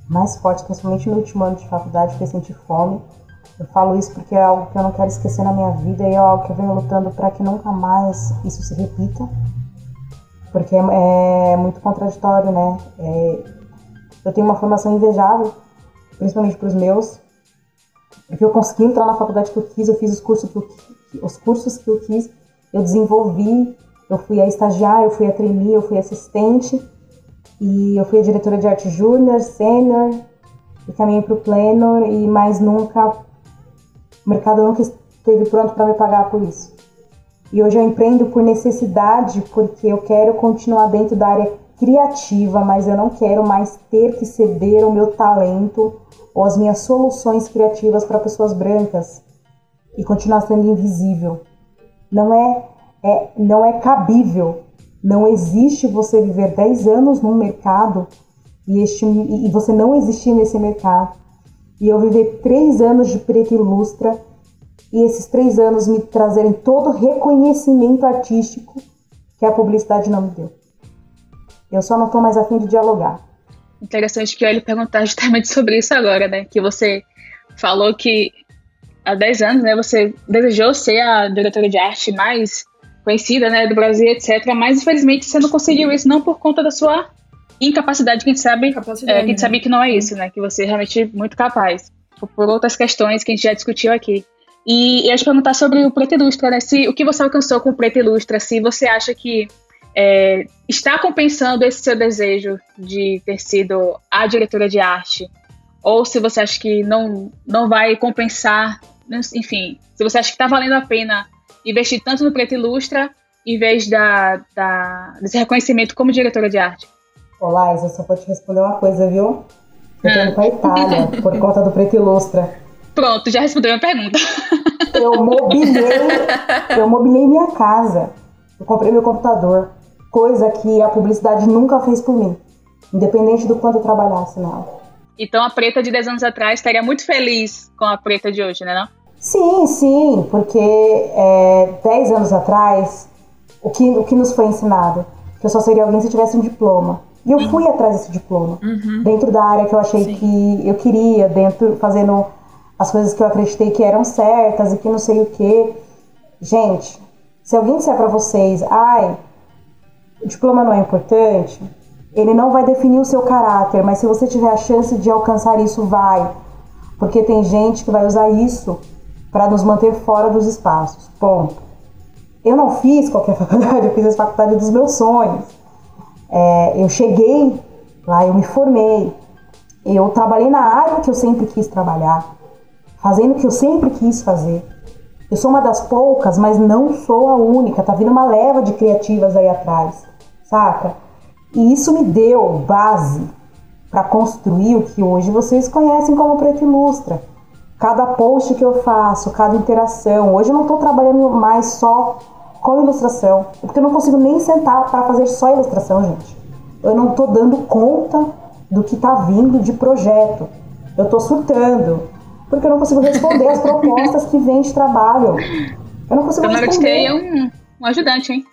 mais fortes, principalmente no último ano de faculdade, foi sentir fome. Eu falo isso porque é algo que eu não quero esquecer na minha vida e é algo que eu venho lutando para que nunca mais isso se repita. Porque é, é muito contraditório, né? É, eu tenho uma formação invejável, principalmente para os meus, porque eu consegui entrar na faculdade que eu quis, eu fiz os cursos que eu, os cursos que eu quis, eu desenvolvi, eu fui a estagiar, eu fui a trainee, eu fui assistente, e eu fui a diretora de arte júnior, sênior, e caminhei para o pleno, e mais nunca, o mercado nunca esteve pronto para me pagar por isso. E hoje eu empreendo por necessidade, porque eu quero continuar dentro da área criativa, mas eu não quero mais ter que ceder o meu talento ou as minhas soluções criativas para pessoas brancas e continuar sendo invisível. Não é, é, não é cabível. Não existe você viver 10 anos num mercado e, este, e você não existir nesse mercado. E eu viver 3 anos de preto ilustra e esses 3 anos me trazerem todo o reconhecimento artístico que a publicidade não me deu. Eu só não estou mais afim de dialogar. Interessante que eu ia lhe perguntar [laughs] justamente sobre isso agora, né? Que você falou que há 10 anos, né, você desejou ser a diretora de arte mais conhecida, né, do Brasil, etc. Mas infelizmente você não conseguiu isso não por conta da sua incapacidade, que a gente sabe, é, que a gente né? sabe que não é isso, né? Que você é realmente muito capaz. Por outras questões que a gente já discutiu aqui. E eu ia te perguntar sobre o Preto Ilustra, né? Se, o que você alcançou com o Preto Ilustra, se você acha que é, está compensando esse seu desejo de ter sido a diretora de arte? Ou se você acha que não, não vai compensar, enfim, se você acha que está valendo a pena investir tanto no Preto Ilustra em vez da, da, desse reconhecimento como diretora de arte? Olá, eu só vou te responder uma coisa, viu? Eu tô indo pra Itália por conta do Preto Ilustra. Pronto, já respondeu a pergunta. Eu mobilei, eu mobilei minha casa. Eu comprei meu computador coisa que a publicidade nunca fez por mim, independente do quanto eu trabalhasse nela. Então a preta de 10 anos atrás estaria muito feliz com a preta de hoje, né? Não? Sim, sim, porque é, 10 anos atrás, o que, o que nos foi ensinado? Que eu só seria alguém se tivesse um diploma. E eu fui atrás desse diploma, uhum. dentro da área que eu achei sim. que eu queria, dentro, fazendo as coisas que eu acreditei que eram certas e que não sei o que. Gente, se alguém disser para vocês, ai, o diploma não é importante, ele não vai definir o seu caráter, mas se você tiver a chance de alcançar isso, vai. Porque tem gente que vai usar isso para nos manter fora dos espaços. Ponto. Eu não fiz qualquer [laughs] faculdade, eu fiz a faculdade dos meus sonhos. É, eu cheguei lá, eu me formei, eu trabalhei na área que eu sempre quis trabalhar, fazendo o que eu sempre quis fazer. Eu sou uma das poucas, mas não sou a única. Tá vindo uma leva de criativas aí atrás, saca? E isso me deu base para construir o que hoje vocês conhecem como Preto Ilustra. Cada post que eu faço, cada interação. Hoje eu não estou trabalhando mais só com ilustração, porque eu não consigo nem sentar para fazer só ilustração, gente. Eu não estou dando conta do que está vindo de projeto. Eu estou surtando porque eu não consigo responder as propostas que vêm de trabalho. Eu não consigo então, responder. é um, um ajudante, hein?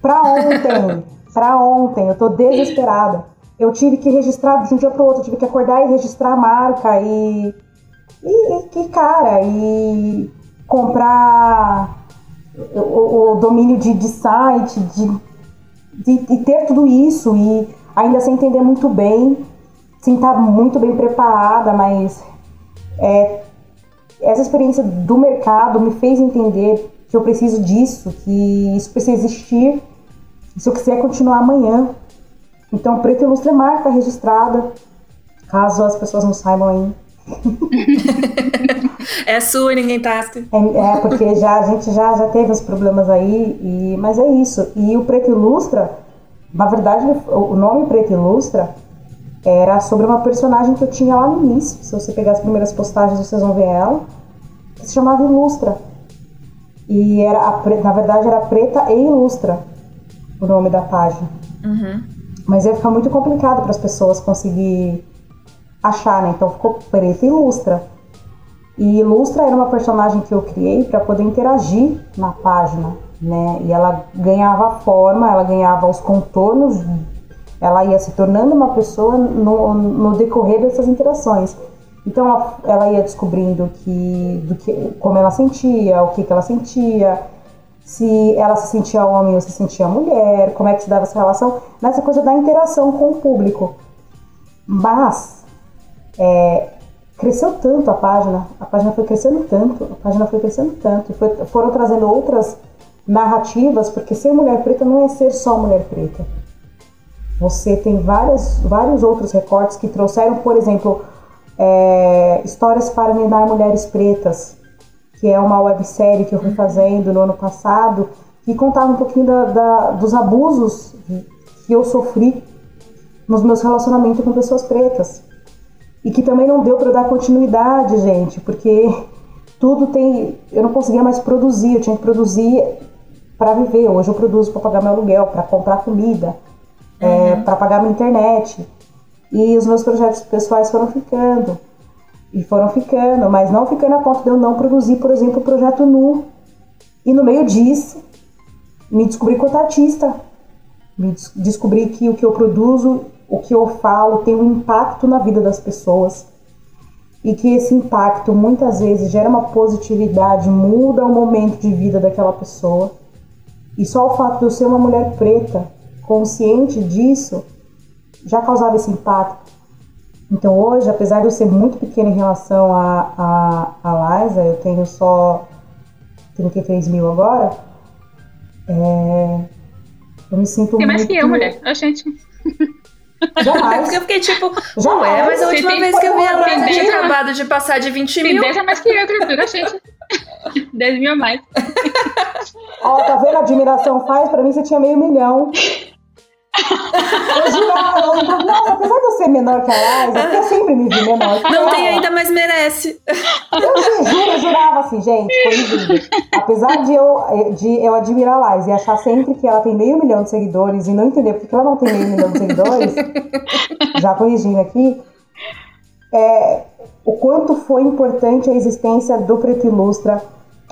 pra ontem, [laughs] pra ontem, eu tô desesperada. Eu tive que registrar de um dia pro outro, tive que acordar e registrar a marca e. E, e cara, e comprar o, o domínio de, de site, de, de, de, ter tudo isso e ainda sem entender muito bem, sem estar muito bem preparada, mas é, essa experiência do mercado me fez entender que eu preciso disso, que isso precisa existir se eu quiser continuar amanhã. Então, Preto Ilustre é marca registrada, caso as pessoas não saibam ainda. [laughs] é sua e ninguém tasca. É, é, porque já, a gente já, já teve os problemas aí, e, mas é isso. E o Preto Ilustra, na verdade, o nome Preto Ilustra era sobre uma personagem que eu tinha lá no início. Se você pegar as primeiras postagens, vocês vão ver ela. Que se chamava Ilustra. E era a, na verdade era Preta e Ilustra o nome da página. Uhum. Mas ia ficar muito complicado para as pessoas conseguir achar, né? Então ficou Preta Ilustra. E Ilustra era uma personagem que eu criei para poder interagir na página, né? E ela ganhava forma, ela ganhava os contornos, ela ia se tornando uma pessoa no, no decorrer dessas interações. Então ela, ela, ia descobrindo que, do que, como ela sentia, o que, que ela sentia, se ela se sentia homem ou se sentia mulher, como é que se dava essa relação, nessa coisa da interação com o público. Mas é, cresceu tanto a página, a página foi crescendo tanto, a página foi crescendo tanto, e foi, foram trazendo outras narrativas, porque ser mulher preta não é ser só mulher preta. Você tem várias, vários outros recortes que trouxeram, por exemplo, é, Histórias para Minar Mulheres Pretas, que é uma websérie que eu fui uhum. fazendo no ano passado, que contava um pouquinho da, da, dos abusos que eu sofri nos meus relacionamentos com pessoas pretas. E que também não deu para dar continuidade, gente, porque [laughs] tudo tem. Eu não conseguia mais produzir, eu tinha que produzir para viver. Hoje eu produzo para pagar meu aluguel, para comprar comida, é, uhum. é, para pagar minha internet. E os meus projetos pessoais foram ficando. E foram ficando, mas não ficando a ponto de eu não produzir, por exemplo, o projeto Nu. E no meio disso, me descobri quanto artista. Me descobri que o que eu produzo o que eu falo tem um impacto na vida das pessoas e que esse impacto muitas vezes gera uma positividade, muda o momento de vida daquela pessoa. E só o fato de eu ser uma mulher preta, consciente disso, já causava esse impacto. Então hoje, apesar de eu ser muito pequena em relação a, a, a Liza, eu tenho só 33 mil agora, é, eu me sinto Tem muito... mais que eu, mulher. A gente... [laughs] Jamais. eu fiquei tipo, Jamais. ué, mas a última vez que eu vi ela, ela tinha acabado de passar de 20 mil. Tem mais que eu, criatura, gente. [laughs] 10 mil a mais. Ó, tá vendo a admiração faz? Pra mim você tinha meio milhão. [laughs] Não, nossa, apesar de eu ser menor que a Liza, eu sempre me vi menor. Não tem ainda, mas merece. Eu juro, eu jurava assim, gente, corrigindo. Apesar de eu, de eu admirar a Liza e achar sempre que ela tem meio milhão de seguidores e não entender porque ela não tem meio milhão de seguidores, já corrigindo aqui, é, o quanto foi importante a existência do Preto Ilustra,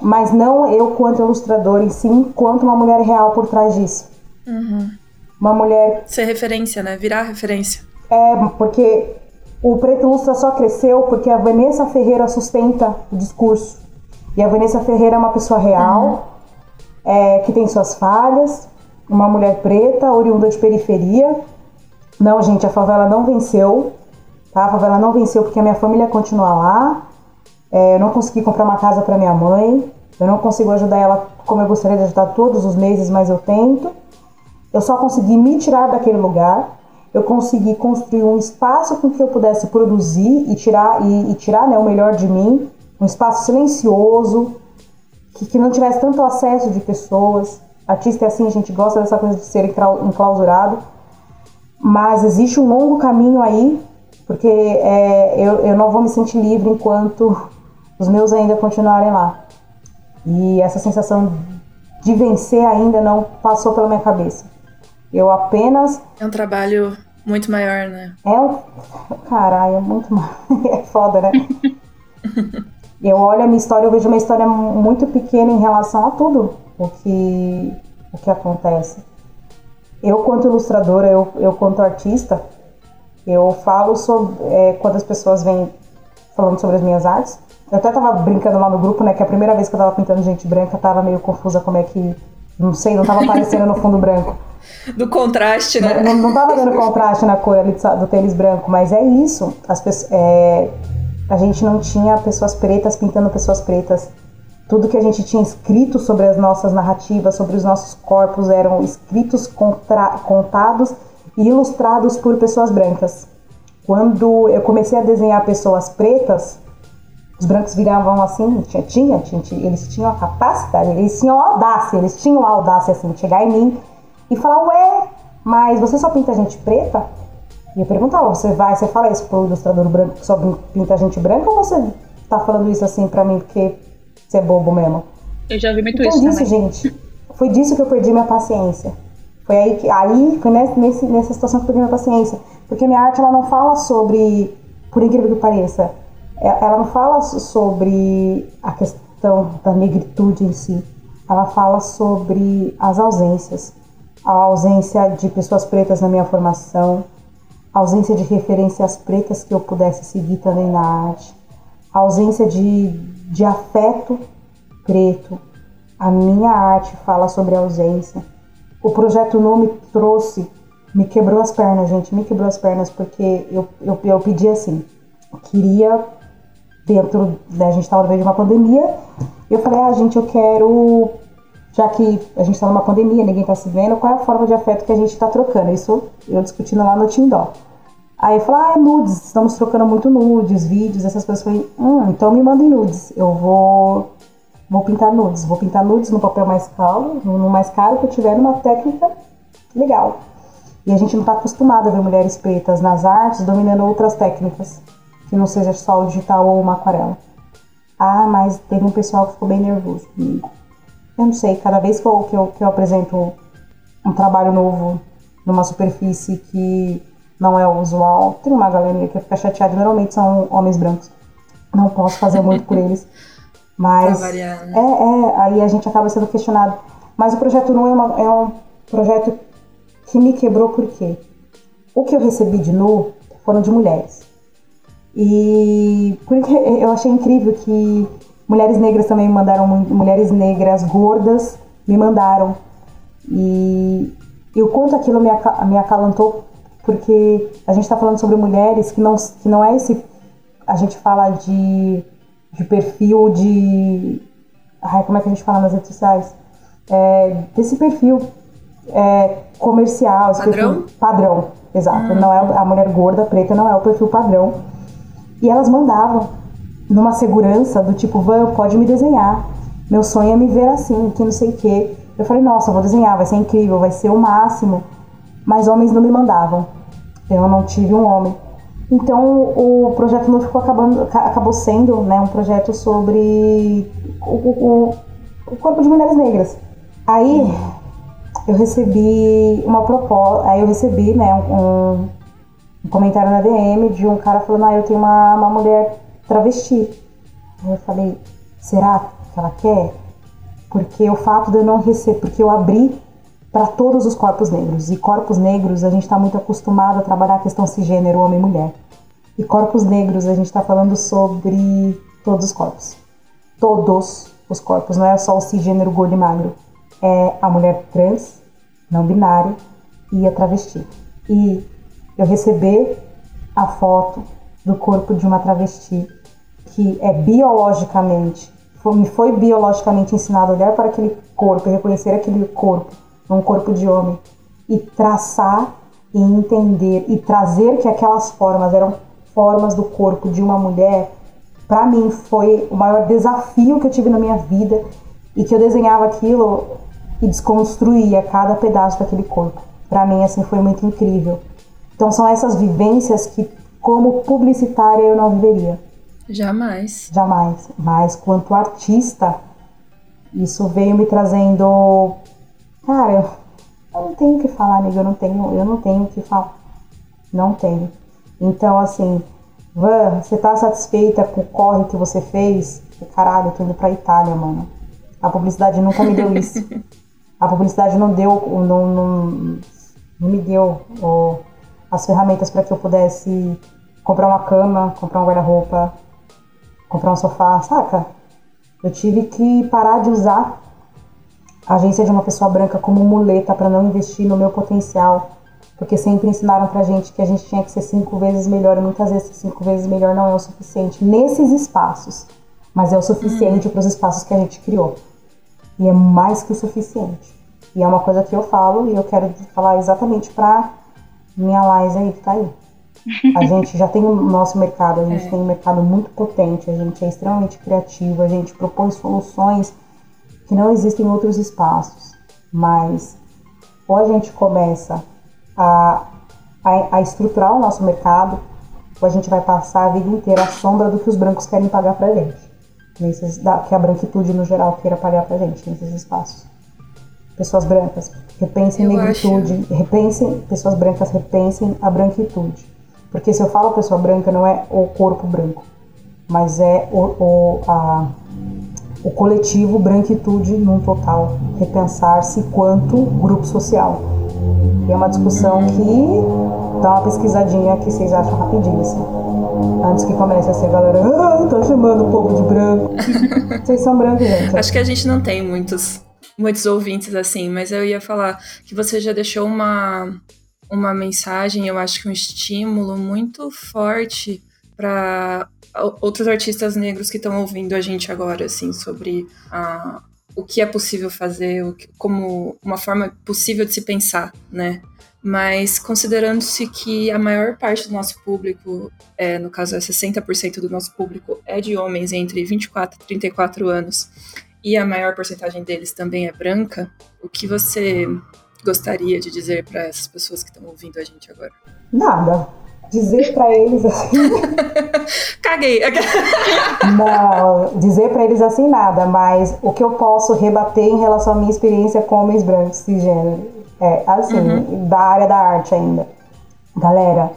mas não eu quanto ilustrador, e sim quanto uma mulher real por trás disso. Uhum uma mulher. Ser referência, né? Virar referência. É, porque o Preto Lustra só cresceu porque a Vanessa Ferreira sustenta o discurso. E a Vanessa Ferreira é uma pessoa real, uhum. é, que tem suas falhas, uma mulher preta, oriunda de periferia. Não, gente, a favela não venceu, tá? A favela não venceu porque a minha família continua lá. É, eu não consegui comprar uma casa para minha mãe. Eu não consigo ajudar ela como eu gostaria de ajudar todos os meses, mas eu tento. Eu só consegui me tirar daquele lugar. Eu consegui construir um espaço com que eu pudesse produzir e tirar e, e tirar né, o melhor de mim, um espaço silencioso que, que não tivesse tanto acesso de pessoas. Artista é assim, a gente gosta dessa coisa de ser enclausurado, mas existe um longo caminho aí, porque é, eu, eu não vou me sentir livre enquanto os meus ainda continuarem lá. E essa sensação de vencer ainda não passou pela minha cabeça. Eu apenas. É um trabalho muito maior, né? É um. Caralho, é muito. [laughs] é foda, né? [laughs] eu olho a minha história, eu vejo uma história muito pequena em relação a tudo o que, o que acontece. Eu, quanto ilustradora, eu, eu quanto artista, eu falo sobre. É, quando as pessoas vêm falando sobre as minhas artes, Eu até tava brincando lá no grupo, né? Que a primeira vez que eu tava pintando gente branca, tava meio confusa como é que. Não sei, não tava aparecendo no fundo branco. Do contraste, né? Não, não tava dando [laughs] contraste na cor ali do tênis branco, mas é isso. As pessoas, é, a gente não tinha pessoas pretas pintando pessoas pretas. Tudo que a gente tinha escrito sobre as nossas narrativas, sobre os nossos corpos, eram escritos, contra, contados e ilustrados por pessoas brancas. Quando eu comecei a desenhar pessoas pretas, os brancos viravam assim, tinha, tinha, tinha, eles tinham a capacidade, eles tinham a audácia, eles tinham a audácia assim, de chegar em mim e falar, ué, mas você só pinta gente preta? E eu perguntava, você vai, você fala isso pro ilustrador branco que só pinta gente branca ou você tá falando isso assim pra mim porque você é bobo mesmo? Eu já vi muito então, isso disso, também. gente, foi disso que eu perdi minha paciência. Foi aí que, aí foi nesse, nessa situação que eu perdi minha paciência. Porque minha arte, ela não fala sobre, por incrível que pareça, é, ela não fala sobre a questão da negritude em si. Ela fala sobre as ausências. A ausência de pessoas pretas na minha formação, a ausência de referências pretas que eu pudesse seguir também na arte, a ausência de, de afeto preto. A minha arte fala sobre ausência. O projeto Nu me trouxe, me quebrou as pernas, gente, me quebrou as pernas porque eu, eu, eu pedi assim, queria dentro, né, a gente estava no meio de uma pandemia, eu falei, ah, gente, eu quero, já que a gente está numa pandemia, ninguém está se vendo, qual é a forma de afeto que a gente está trocando? Isso eu discutindo lá no Tindó. Aí eu ah, nudes, estamos trocando muito nudes, vídeos, essas coisas. Falei, hum, então me mandem nudes. Eu vou, vou pintar nudes. Vou pintar nudes no papel mais caro, no mais caro que eu tiver, numa técnica legal. E a gente não está acostumado a ver mulheres pretas nas artes dominando outras técnicas que não seja só o digital ou uma aquarela. Ah, mas teve um pessoal que ficou bem nervoso comigo. Eu não sei, cada vez que eu, que eu, que eu apresento um trabalho novo numa superfície que não é o usual, tem uma galerinha que fica chateada, normalmente são homens brancos. Não posso fazer muito por eles. [laughs] Mas né? é, é, aí a gente acaba sendo questionado. Mas o projeto Nu é, uma, é um projeto que me quebrou porque o que eu recebi de Nu foram de mulheres. E porque eu achei incrível que mulheres negras também me mandaram, mulheres negras gordas me mandaram. E, e o quanto aquilo me, me acalantou, porque a gente está falando sobre mulheres que não, que não é esse. A gente fala de, de perfil de. Ai, como é que a gente fala nas redes sociais? É, desse perfil é, comercial. Padrão? Perfil, padrão, exato. Hum. Não é, a mulher gorda, preta, não é o perfil padrão e elas mandavam numa segurança do tipo, Van, pode me desenhar. Meu sonho é me ver assim, que não sei o quê. Eu falei, nossa, vou desenhar, vai ser incrível, vai ser o máximo. Mas homens não me mandavam. Eu não tive um homem. Então o projeto não ficou acabando, acabou sendo né, um projeto sobre o, o, o corpo de mulheres negras. Aí eu recebi uma proposta, aí eu recebi né, um, um comentário na DM de um cara falando, ah, eu tenho uma, uma mulher travesti. Eu falei, será que ela quer? Porque o fato de eu não receber, porque eu abri para todos os corpos negros. E corpos negros, a gente está muito acostumado a trabalhar a questão cisgênero, homem e mulher. E corpos negros, a gente está falando sobre todos os corpos. Todos os corpos, não é só o cisgênero gordo e magro. É a mulher trans, não binária e a travesti. E eu receber a foto do corpo de uma travesti que é biologicamente, foi, me foi biologicamente ensinado a olhar para aquele corpo reconhecer aquele corpo, um corpo de homem, e traçar e entender e trazer que aquelas formas eram formas do corpo de uma mulher, para mim foi o maior desafio que eu tive na minha vida e que eu desenhava aquilo e desconstruía cada pedaço daquele corpo. Para mim assim foi muito incrível. Então são essas vivências que, como publicitária, eu não viveria. Jamais. Jamais. Mas quanto artista, isso veio me trazendo. Cara, eu não tenho o que falar, amiga. Eu não tenho, eu não tenho o que falar. Não tenho. Então, assim, Van, você tá satisfeita com o corre que você fez? Caralho, eu tô indo pra Itália, mano. A publicidade nunca me deu isso. A publicidade não deu, não, não, não me deu as ferramentas para que eu pudesse comprar uma cama, comprar um guarda-roupa. Comprar um sofá, saca? Eu tive que parar de usar a agência de uma pessoa branca como muleta para não investir no meu potencial, porque sempre ensinaram pra gente que a gente tinha que ser cinco vezes melhor e muitas vezes cinco vezes melhor não é o suficiente nesses espaços, mas é o suficiente uhum. para os espaços que a gente criou. E é mais que o suficiente. E é uma coisa que eu falo e eu quero falar exatamente para minha Liza aí que tá aí. A gente já tem o nosso mercado, a gente é. tem um mercado muito potente, a gente é extremamente criativo, a gente propõe soluções que não existem em outros espaços. Mas ou a gente começa a, a, a estruturar o nosso mercado, ou a gente vai passar a vida inteira à sombra do que os brancos querem pagar pra gente. Nesses, da, que a branquitude no geral queira pagar pra gente nesses espaços. Pessoas brancas, repensem eu negritude, acho... repensem, pessoas brancas repensem a branquitude porque se eu falo pessoa branca, não é o corpo branco, mas é o, o, a, o coletivo branquitude num total, repensar-se quanto grupo social. E é uma discussão que dá uma pesquisadinha que vocês acham rapidinho, assim. Antes que comece a ser a galera, ah, tá chamando o povo de branco. [laughs] vocês são brancos, gente. Acho que a gente não tem muitos, muitos ouvintes assim, mas eu ia falar que você já deixou uma uma mensagem, eu acho que um estímulo muito forte para outros artistas negros que estão ouvindo a gente agora, assim, sobre a, o que é possível fazer, que, como uma forma possível de se pensar, né? Mas considerando-se que a maior parte do nosso público, é, no caso é 60% do nosso público, é de homens entre 24 e 34 anos, e a maior porcentagem deles também é branca, o que você gostaria de dizer para essas pessoas que estão ouvindo a gente agora? Nada. Dizer para eles assim. [laughs] Caguei. Não, dizer para eles assim nada, mas o que eu posso rebater em relação à minha experiência com homens brancos cisgênero é assim, uhum. da área da arte ainda. Galera,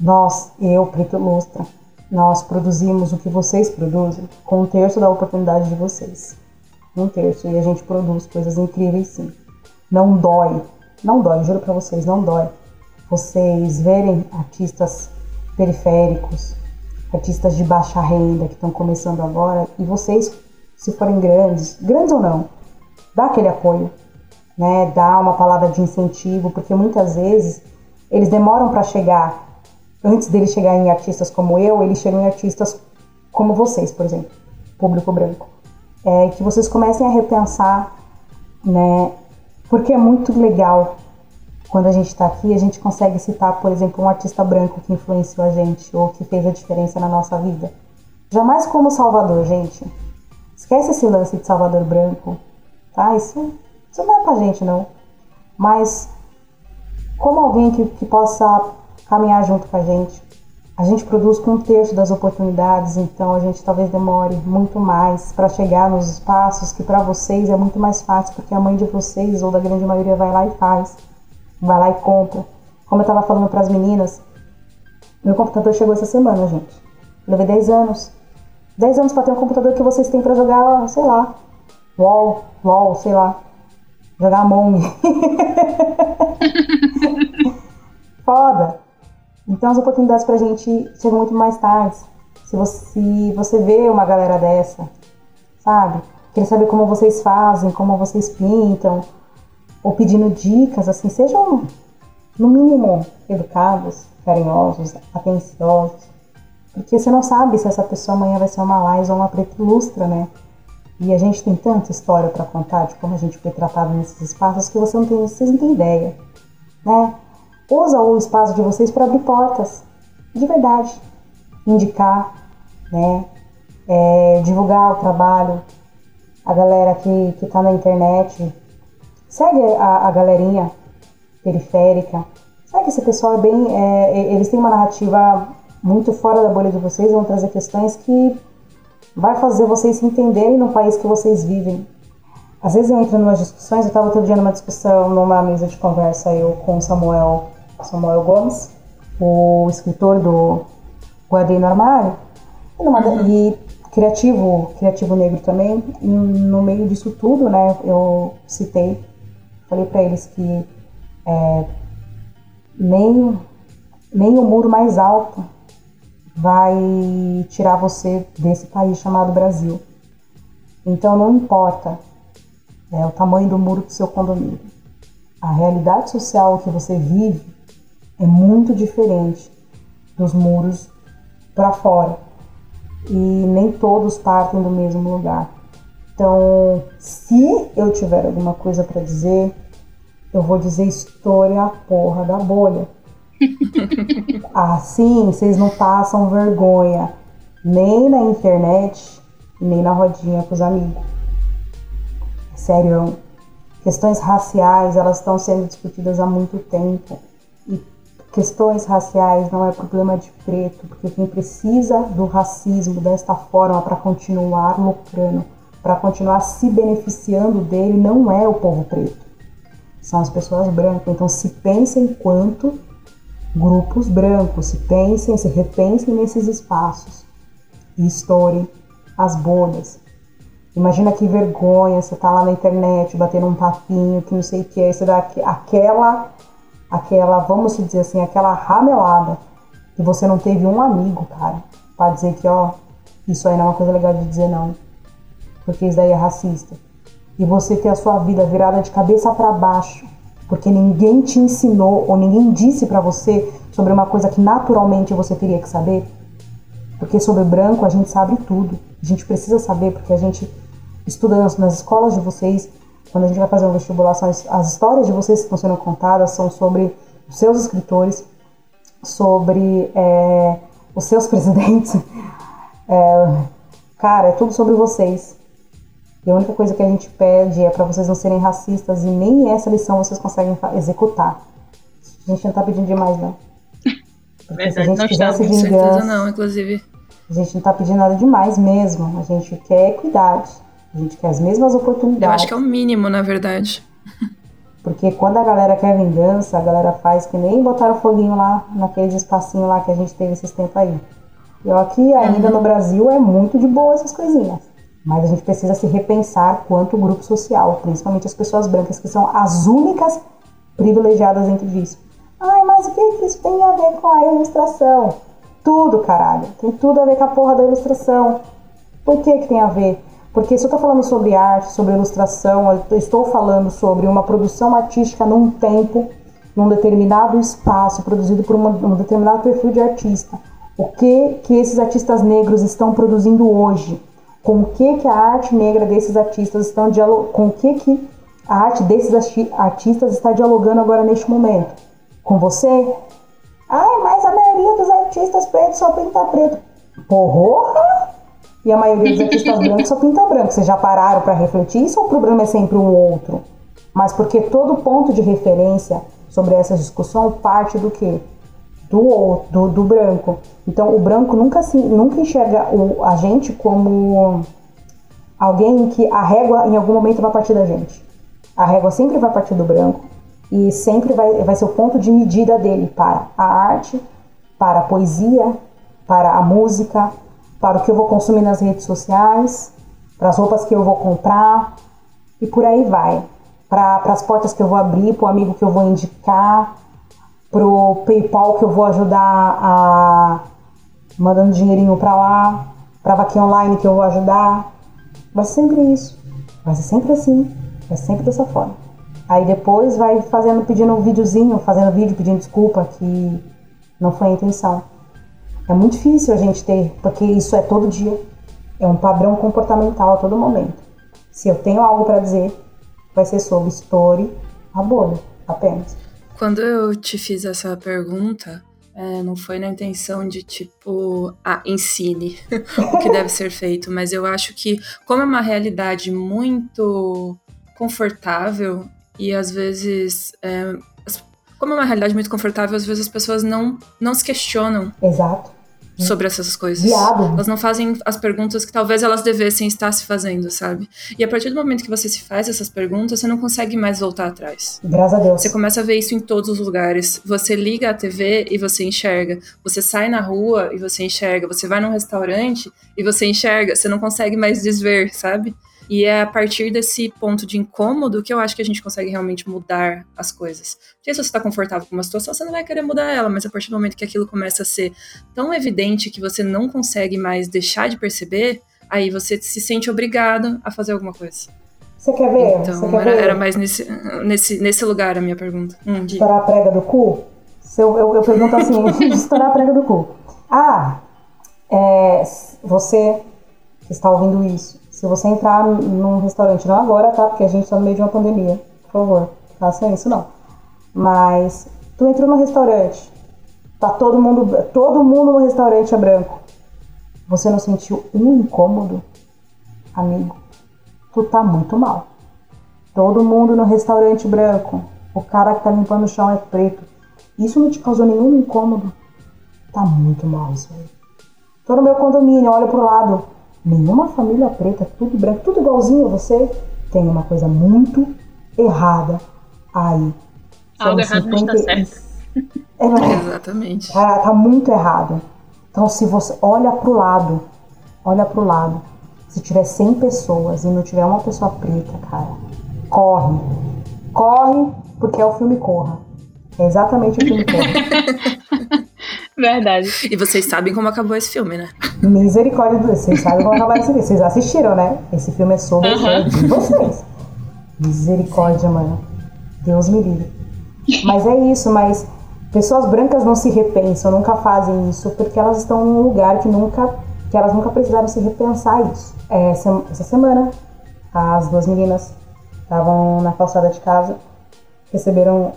nós, eu, Preto Lustra, nós produzimos o que vocês produzem com um terço da oportunidade de vocês. Um terço. E a gente produz coisas incríveis sim. Não dói, não dói, juro para vocês, não dói. Vocês verem artistas periféricos, artistas de baixa renda que estão começando agora, e vocês, se forem grandes, grandes ou não, dá aquele apoio, né? Dá uma palavra de incentivo, porque muitas vezes eles demoram para chegar. Antes deles chegarem em artistas como eu, eles chegam em artistas como vocês, por exemplo, público branco. É que vocês comecem a repensar, né, porque é muito legal quando a gente está aqui, a gente consegue citar, por exemplo, um artista branco que influenciou a gente ou que fez a diferença na nossa vida. Jamais como Salvador, gente. Esquece esse lance de Salvador branco, tá? Isso, isso não é pra gente, não. Mas como alguém que, que possa caminhar junto com a gente, a gente produz com um terço das oportunidades, então a gente talvez demore muito mais para chegar nos espaços que para vocês é muito mais fácil, porque a mãe de vocês, ou da grande maioria, vai lá e faz, vai lá e compra. Como eu estava falando para as meninas, meu computador chegou essa semana, gente. Levei 10 anos. 10 anos para ter um computador que vocês têm para jogar, sei lá, LOL, LOL, sei lá, jogar Among. [laughs] Foda. Então as oportunidades pra gente chegam muito mais tarde. Se você, se você vê uma galera dessa, sabe? Querer saber como vocês fazem, como vocês pintam, ou pedindo dicas, assim, sejam no mínimo educados, carinhosos, atenciosos. Porque você não sabe se essa pessoa amanhã vai ser uma Lais ou uma preta ilustra, né? E a gente tem tanta história para contar de como a gente foi tratado nesses espaços que você não tem, vocês não têm ideia, né? Usa o espaço de vocês para abrir portas, de verdade, indicar, né, é, divulgar o trabalho, a galera que que está na internet, segue a, a galerinha periférica, segue esse pessoal é bem, é, eles têm uma narrativa muito fora da bolha de vocês, vão trazer questões que vai fazer vocês se entenderem no país que vocês vivem. Às vezes eu entro em umas discussões, eu estava outro dia numa discussão, numa mesa de conversa, eu com o Samuel Samuel Gomes, o escritor do Guardei no Armário, e, numa, uhum. e criativo, criativo negro também. E no meio disso tudo, né, eu citei, falei para eles que é, nem, nem o muro mais alto vai tirar você desse país chamado Brasil. Então não importa é, o tamanho do muro do seu condomínio. A realidade social que você vive é muito diferente dos muros para fora. E nem todos partem do mesmo lugar. Então, se eu tiver alguma coisa para dizer, eu vou dizer história a porra da bolha. [laughs] assim, vocês não passam vergonha nem na internet, nem na rodinha com os amigos. Sério, questões raciais, elas estão sendo discutidas há muito tempo. Questões raciais não é problema de preto, porque quem precisa do racismo desta forma para continuar lucrando para continuar se beneficiando dele não é o povo preto, são as pessoas brancas. Então se pensem enquanto grupos brancos, se pensem, se repensem nesses espaços e estourem as bolhas. Imagina que vergonha você tá lá na internet batendo um papinho que não sei o que, você dá aquela, aquela, vamos dizer assim, aquela ramelada e você não teve um amigo, cara, para dizer que, ó, isso aí não é uma coisa legal de dizer não porque isso daí é racista. E você ter a sua vida virada de cabeça para baixo, porque ninguém te ensinou ou ninguém disse para você sobre uma coisa que naturalmente você teria que saber. Porque sobre branco a gente sabe tudo. A gente precisa saber porque a gente estuda nas escolas de vocês, quando a gente vai fazer uma vestibular, as histórias de vocês que estão sendo contadas são sobre os seus escritores, sobre é, os seus [laughs] presidentes. É, cara, é tudo sobre vocês. E a única coisa que a gente pede é para vocês não serem racistas e nem essa lição vocês conseguem executar. A gente não tá pedindo demais, não. Porque Verdade, se a gente não quisesse estamos, vingança, certeza não, inclusive. A gente não tá pedindo nada demais mesmo. A gente quer equidade. A gente quer as mesmas oportunidades. Eu acho que é o mínimo, na verdade. Porque quando a galera quer vingança, a galera faz que nem botar o foguinho lá naquele espacinho lá que a gente teve esses tempos aí. E aqui ainda uhum. no Brasil é muito de boa essas coisinhas. Mas a gente precisa se repensar quanto grupo social, principalmente as pessoas brancas, que são as únicas privilegiadas dentro disso. Ai, mas o que isso tem a ver com a ilustração? Tudo, caralho. Tem tudo a ver com a porra da ilustração. Por que que tem a ver? Porque se eu estou falando sobre arte, sobre ilustração, estou falando sobre uma produção artística num tempo, num determinado espaço, produzido por uma, um determinado perfil de artista. O que que esses artistas negros estão produzindo hoje? com o que, que a arte negra desses artistas estão com o que, que a arte desses artistas está dialogando agora neste momento. Com você? Ai, mas a maioria dos artistas pretos só pinta preto. Porra! E a maioria dos artistas [laughs] brancos só pinta branco. Vocês já pararam para refletir isso ou o problema é sempre o outro? Mas porque todo ponto de referência sobre essa discussão parte do quê? do, do, do branco. Então, o branco nunca, se, nunca enxerga o, a gente como alguém que a régua em algum momento vai partir da gente. A régua sempre vai partir do branco e sempre vai, vai ser o ponto de medida dele para a arte, para a poesia, para a música, para o que eu vou consumir nas redes sociais, para as roupas que eu vou comprar e por aí vai. Para as portas que eu vou abrir, para o amigo que eu vou indicar, pro PayPal que eu vou ajudar a mandando dinheirinho para lá, para vaquinha online que eu vou ajudar. Vai ser sempre isso. Vai ser sempre assim. Vai ser sempre dessa forma. Aí depois vai fazendo, pedindo um videozinho, fazendo vídeo, pedindo desculpa que não foi a intenção. É muito difícil a gente ter, porque isso é todo dia. É um padrão comportamental a todo momento. Se eu tenho algo para dizer, vai ser sobre story, a bolha, apenas. Quando eu te fiz essa pergunta, é, não foi na intenção de tipo, ah, ensine [laughs] o que deve ser feito, mas eu acho que, como é uma realidade muito confortável e às vezes. É, como é uma realidade muito confortável, às vezes as pessoas não, não se questionam. Exato sobre essas coisas. Viado. Elas não fazem as perguntas que talvez elas devessem estar se fazendo, sabe? E a partir do momento que você se faz essas perguntas, você não consegue mais voltar atrás. Graças a Deus. Você começa a ver isso em todos os lugares. Você liga a TV e você enxerga. Você sai na rua e você enxerga. Você vai num restaurante e você enxerga. Você não consegue mais desver, sabe? E é a partir desse ponto de incômodo que eu acho que a gente consegue realmente mudar as coisas. Porque se você está confortável com uma situação, você não vai querer mudar ela, mas a partir do momento que aquilo começa a ser tão evidente que você não consegue mais deixar de perceber, aí você se sente obrigado a fazer alguma coisa. Você quer ver? Então, quer era, ver? era, mais nesse, nesse, nesse lugar a minha pergunta. Hum, estourar a prega do cu? Se eu, eu, eu pergunto assim, estourar a prega do cu. Ah, é, você que está ouvindo isso, se você entrar num restaurante, não agora, tá? Porque a gente está no meio de uma pandemia. Por favor, faça isso não. Mas tu entrou no restaurante, tá todo mundo, todo mundo no restaurante é branco. Você não sentiu um incômodo, amigo? Tu tá muito mal. Todo mundo no restaurante branco. O cara que tá limpando o chão é preto. Isso não te causou nenhum incômodo? Tá muito mal isso aí. Tô no meu condomínio, olho pro lado nenhuma família preta, tudo branco, tudo igualzinho a você, tem uma coisa muito errada aí. Algo errado 50... não está certo. É, Exatamente. Tá, tá muito errado. Então, se você olha pro lado, olha pro lado, se tiver 100 pessoas e não tiver uma pessoa preta, cara, corre. Corre, porque é o filme Corra. É exatamente o filme Corra. [laughs] Verdade. E vocês sabem como acabou esse filme, né? Misericórdia, vocês sabem como acabou esse filme. Vocês assistiram, né? Esse filme é sobre uhum. de vocês. Misericórdia, mano. Deus me livre. Mas é isso, mas pessoas brancas não se repensam, nunca fazem isso, porque elas estão num lugar que nunca, que elas nunca precisaram se repensar isso. É, essa semana, as duas meninas estavam na calçada de casa, receberam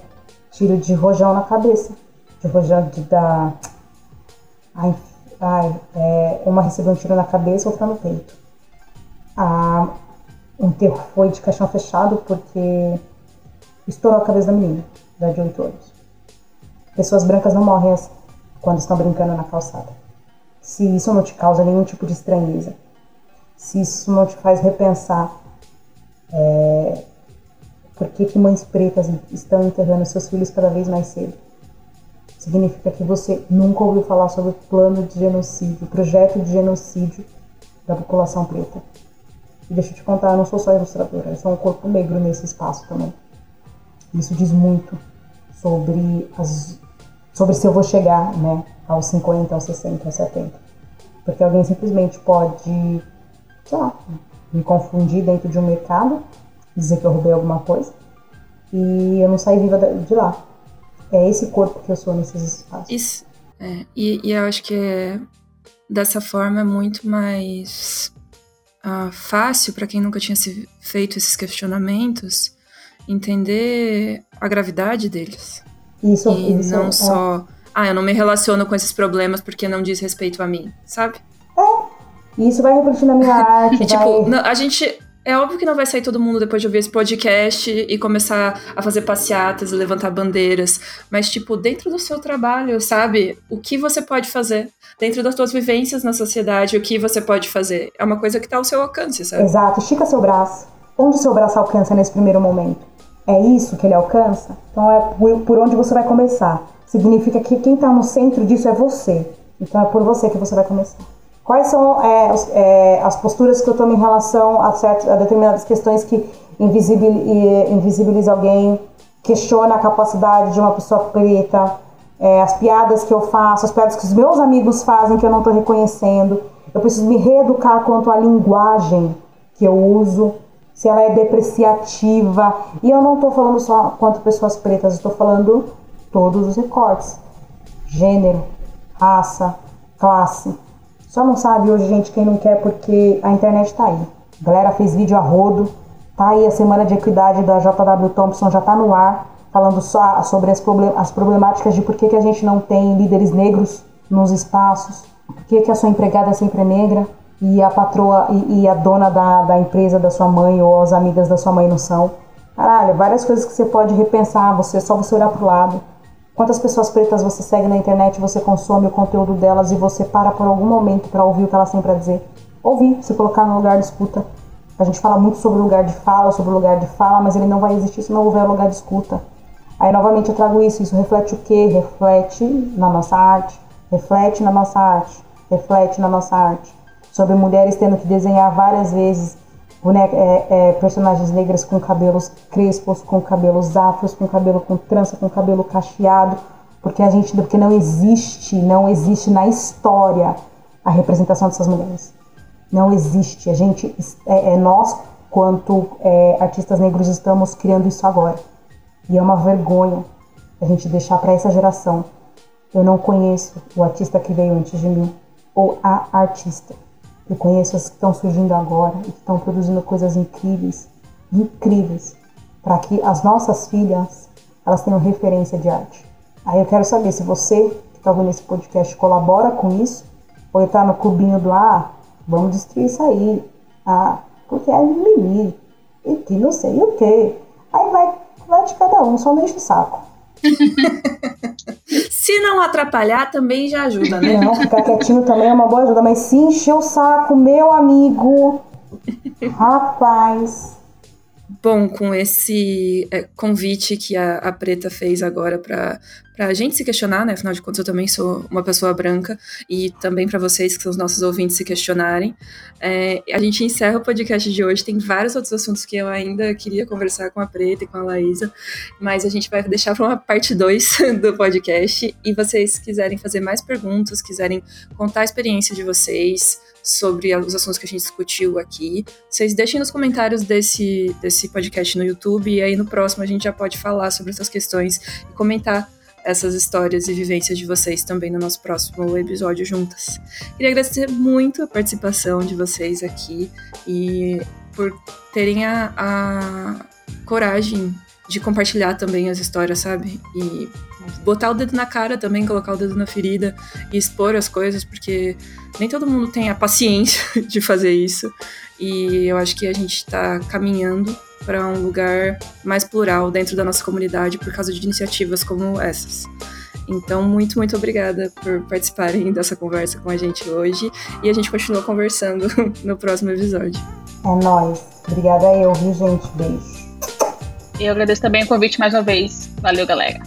tiro de rojão na cabeça. De rojão de, da Ai, ai é, uma recebeu um tiro na cabeça, outra no peito. A, o enterro foi de caixão fechado porque estourou a cabeça da menina, da de 8 anos. Pessoas brancas não morrem assim, quando estão brincando na calçada. Se isso não te causa nenhum tipo de estranheza, se isso não te faz repensar é, por que, que mães pretas estão enterrando seus filhos cada vez mais cedo significa que você nunca ouviu falar sobre o plano de genocídio, o projeto de genocídio da população preta. E deixa eu te contar, eu não sou só ilustradora, eu sou um corpo negro nesse espaço também. Isso diz muito sobre, as, sobre se eu vou chegar né, aos 50, aos 60, aos 70. Porque alguém simplesmente pode, sei lá, me confundir dentro de um mercado, dizer que eu roubei alguma coisa, e eu não saí viva de lá. É esse corpo que eu sou nesses espaços. Isso, é, e, e, eu acho que é, dessa forma é muito mais uh, fácil para quem nunca tinha se feito esses questionamentos entender a gravidade deles. Isso, e isso não é. só, ah, eu não me relaciono com esses problemas porque não diz respeito a mim, sabe? É. Isso vai refletir na minha [laughs] arte. E, tipo, vai... a gente é óbvio que não vai sair todo mundo depois de ouvir esse podcast e começar a fazer passeatas e levantar bandeiras, mas tipo, dentro do seu trabalho, sabe? O que você pode fazer? Dentro das suas vivências na sociedade, o que você pode fazer? É uma coisa que está ao seu alcance, sabe? Exato, estica seu braço. Onde seu braço alcança nesse primeiro momento? É isso que ele alcança? Então é por onde você vai começar. Significa que quem está no centro disso é você. Então é por você que você vai começar. Quais são é, os, é, as posturas que eu tomo em relação a, certas, a determinadas questões que invisibiliza alguém, questiona a capacidade de uma pessoa preta, é, as piadas que eu faço, as piadas que os meus amigos fazem que eu não estou reconhecendo. Eu preciso me reeducar quanto à linguagem que eu uso, se ela é depreciativa. E eu não estou falando só quanto pessoas pretas, estou falando todos os recortes: gênero, raça, classe. Só não sabe hoje, gente, quem não quer, porque a internet tá aí. A galera fez vídeo a rodo, tá aí a Semana de Equidade da JW Thompson, já tá no ar, falando só sobre as, problem as problemáticas de por que, que a gente não tem líderes negros nos espaços, por que, que a sua empregada sempre é negra e a patroa e, e a dona da, da empresa da sua mãe ou as amigas da sua mãe não são. Caralho, várias coisas que você pode repensar, você só você olhar pro lado Quantas pessoas pretas você segue na internet, você consome o conteúdo delas e você para por algum momento para ouvir o que elas têm para dizer? Ouvir, se colocar no lugar de escuta. A gente fala muito sobre o lugar de fala, sobre o lugar de fala, mas ele não vai existir se não houver lugar de escuta. Aí novamente eu trago isso, isso reflete o quê? Reflete na nossa arte, reflete na nossa arte, reflete na nossa arte. Sobre mulheres tendo que desenhar várias vezes é, é, personagens negras com cabelos crespos, com cabelos afros, com cabelo com trança, com cabelo cacheado, porque a gente, porque não existe, não existe na história a representação dessas mulheres. Não existe. A gente, é, é nós, quanto é, artistas negros, estamos criando isso agora. E é uma vergonha a gente deixar para essa geração. Eu não conheço o artista que veio antes de mim ou a artista. Eu conheço as que estão surgindo agora e que estão produzindo coisas incríveis, incríveis, para que as nossas filhas elas tenham referência de arte. Aí eu quero saber se você que está ouvindo esse podcast colabora com isso ou está no clubinho do ah, vamos destruir isso aí, ah, porque é mimimi, e que não sei o que. Aí vai, vai de cada um, só não enche o saco. [laughs] se não atrapalhar, também já ajuda, né? Não, ficar quietinho também é uma boa ajuda, mas se encher o saco, meu amigo, [laughs] rapaz. Bom, com esse é, convite que a, a Preta fez agora para a gente se questionar, né? Afinal de contas, eu também sou uma pessoa branca e também para vocês, que são os nossos ouvintes, se questionarem. É, a gente encerra o podcast de hoje. Tem vários outros assuntos que eu ainda queria conversar com a Preta e com a Laísa, mas a gente vai deixar para uma parte 2 [laughs] do podcast. E vocês quiserem fazer mais perguntas, quiserem contar a experiência de vocês sobre os assuntos que a gente discutiu aqui. Vocês deixem nos comentários desse, desse podcast no YouTube e aí no próximo a gente já pode falar sobre essas questões e comentar essas histórias e vivências de vocês também no nosso próximo episódio juntas. Queria agradecer muito a participação de vocês aqui e por terem a, a coragem de compartilhar também as histórias, sabe? E botar o dedo na cara também, colocar o dedo na ferida e expor as coisas, porque nem todo mundo tem a paciência [laughs] de fazer isso. E eu acho que a gente está caminhando para um lugar mais plural dentro da nossa comunidade por causa de iniciativas como essas. Então, muito, muito obrigada por participarem [laughs] dessa conversa com a gente hoje e a gente continua conversando [laughs] no próximo episódio. É nóis. Obrigada eu, viu, gente? Beijo. Eu agradeço também o convite mais uma vez. Valeu, galera.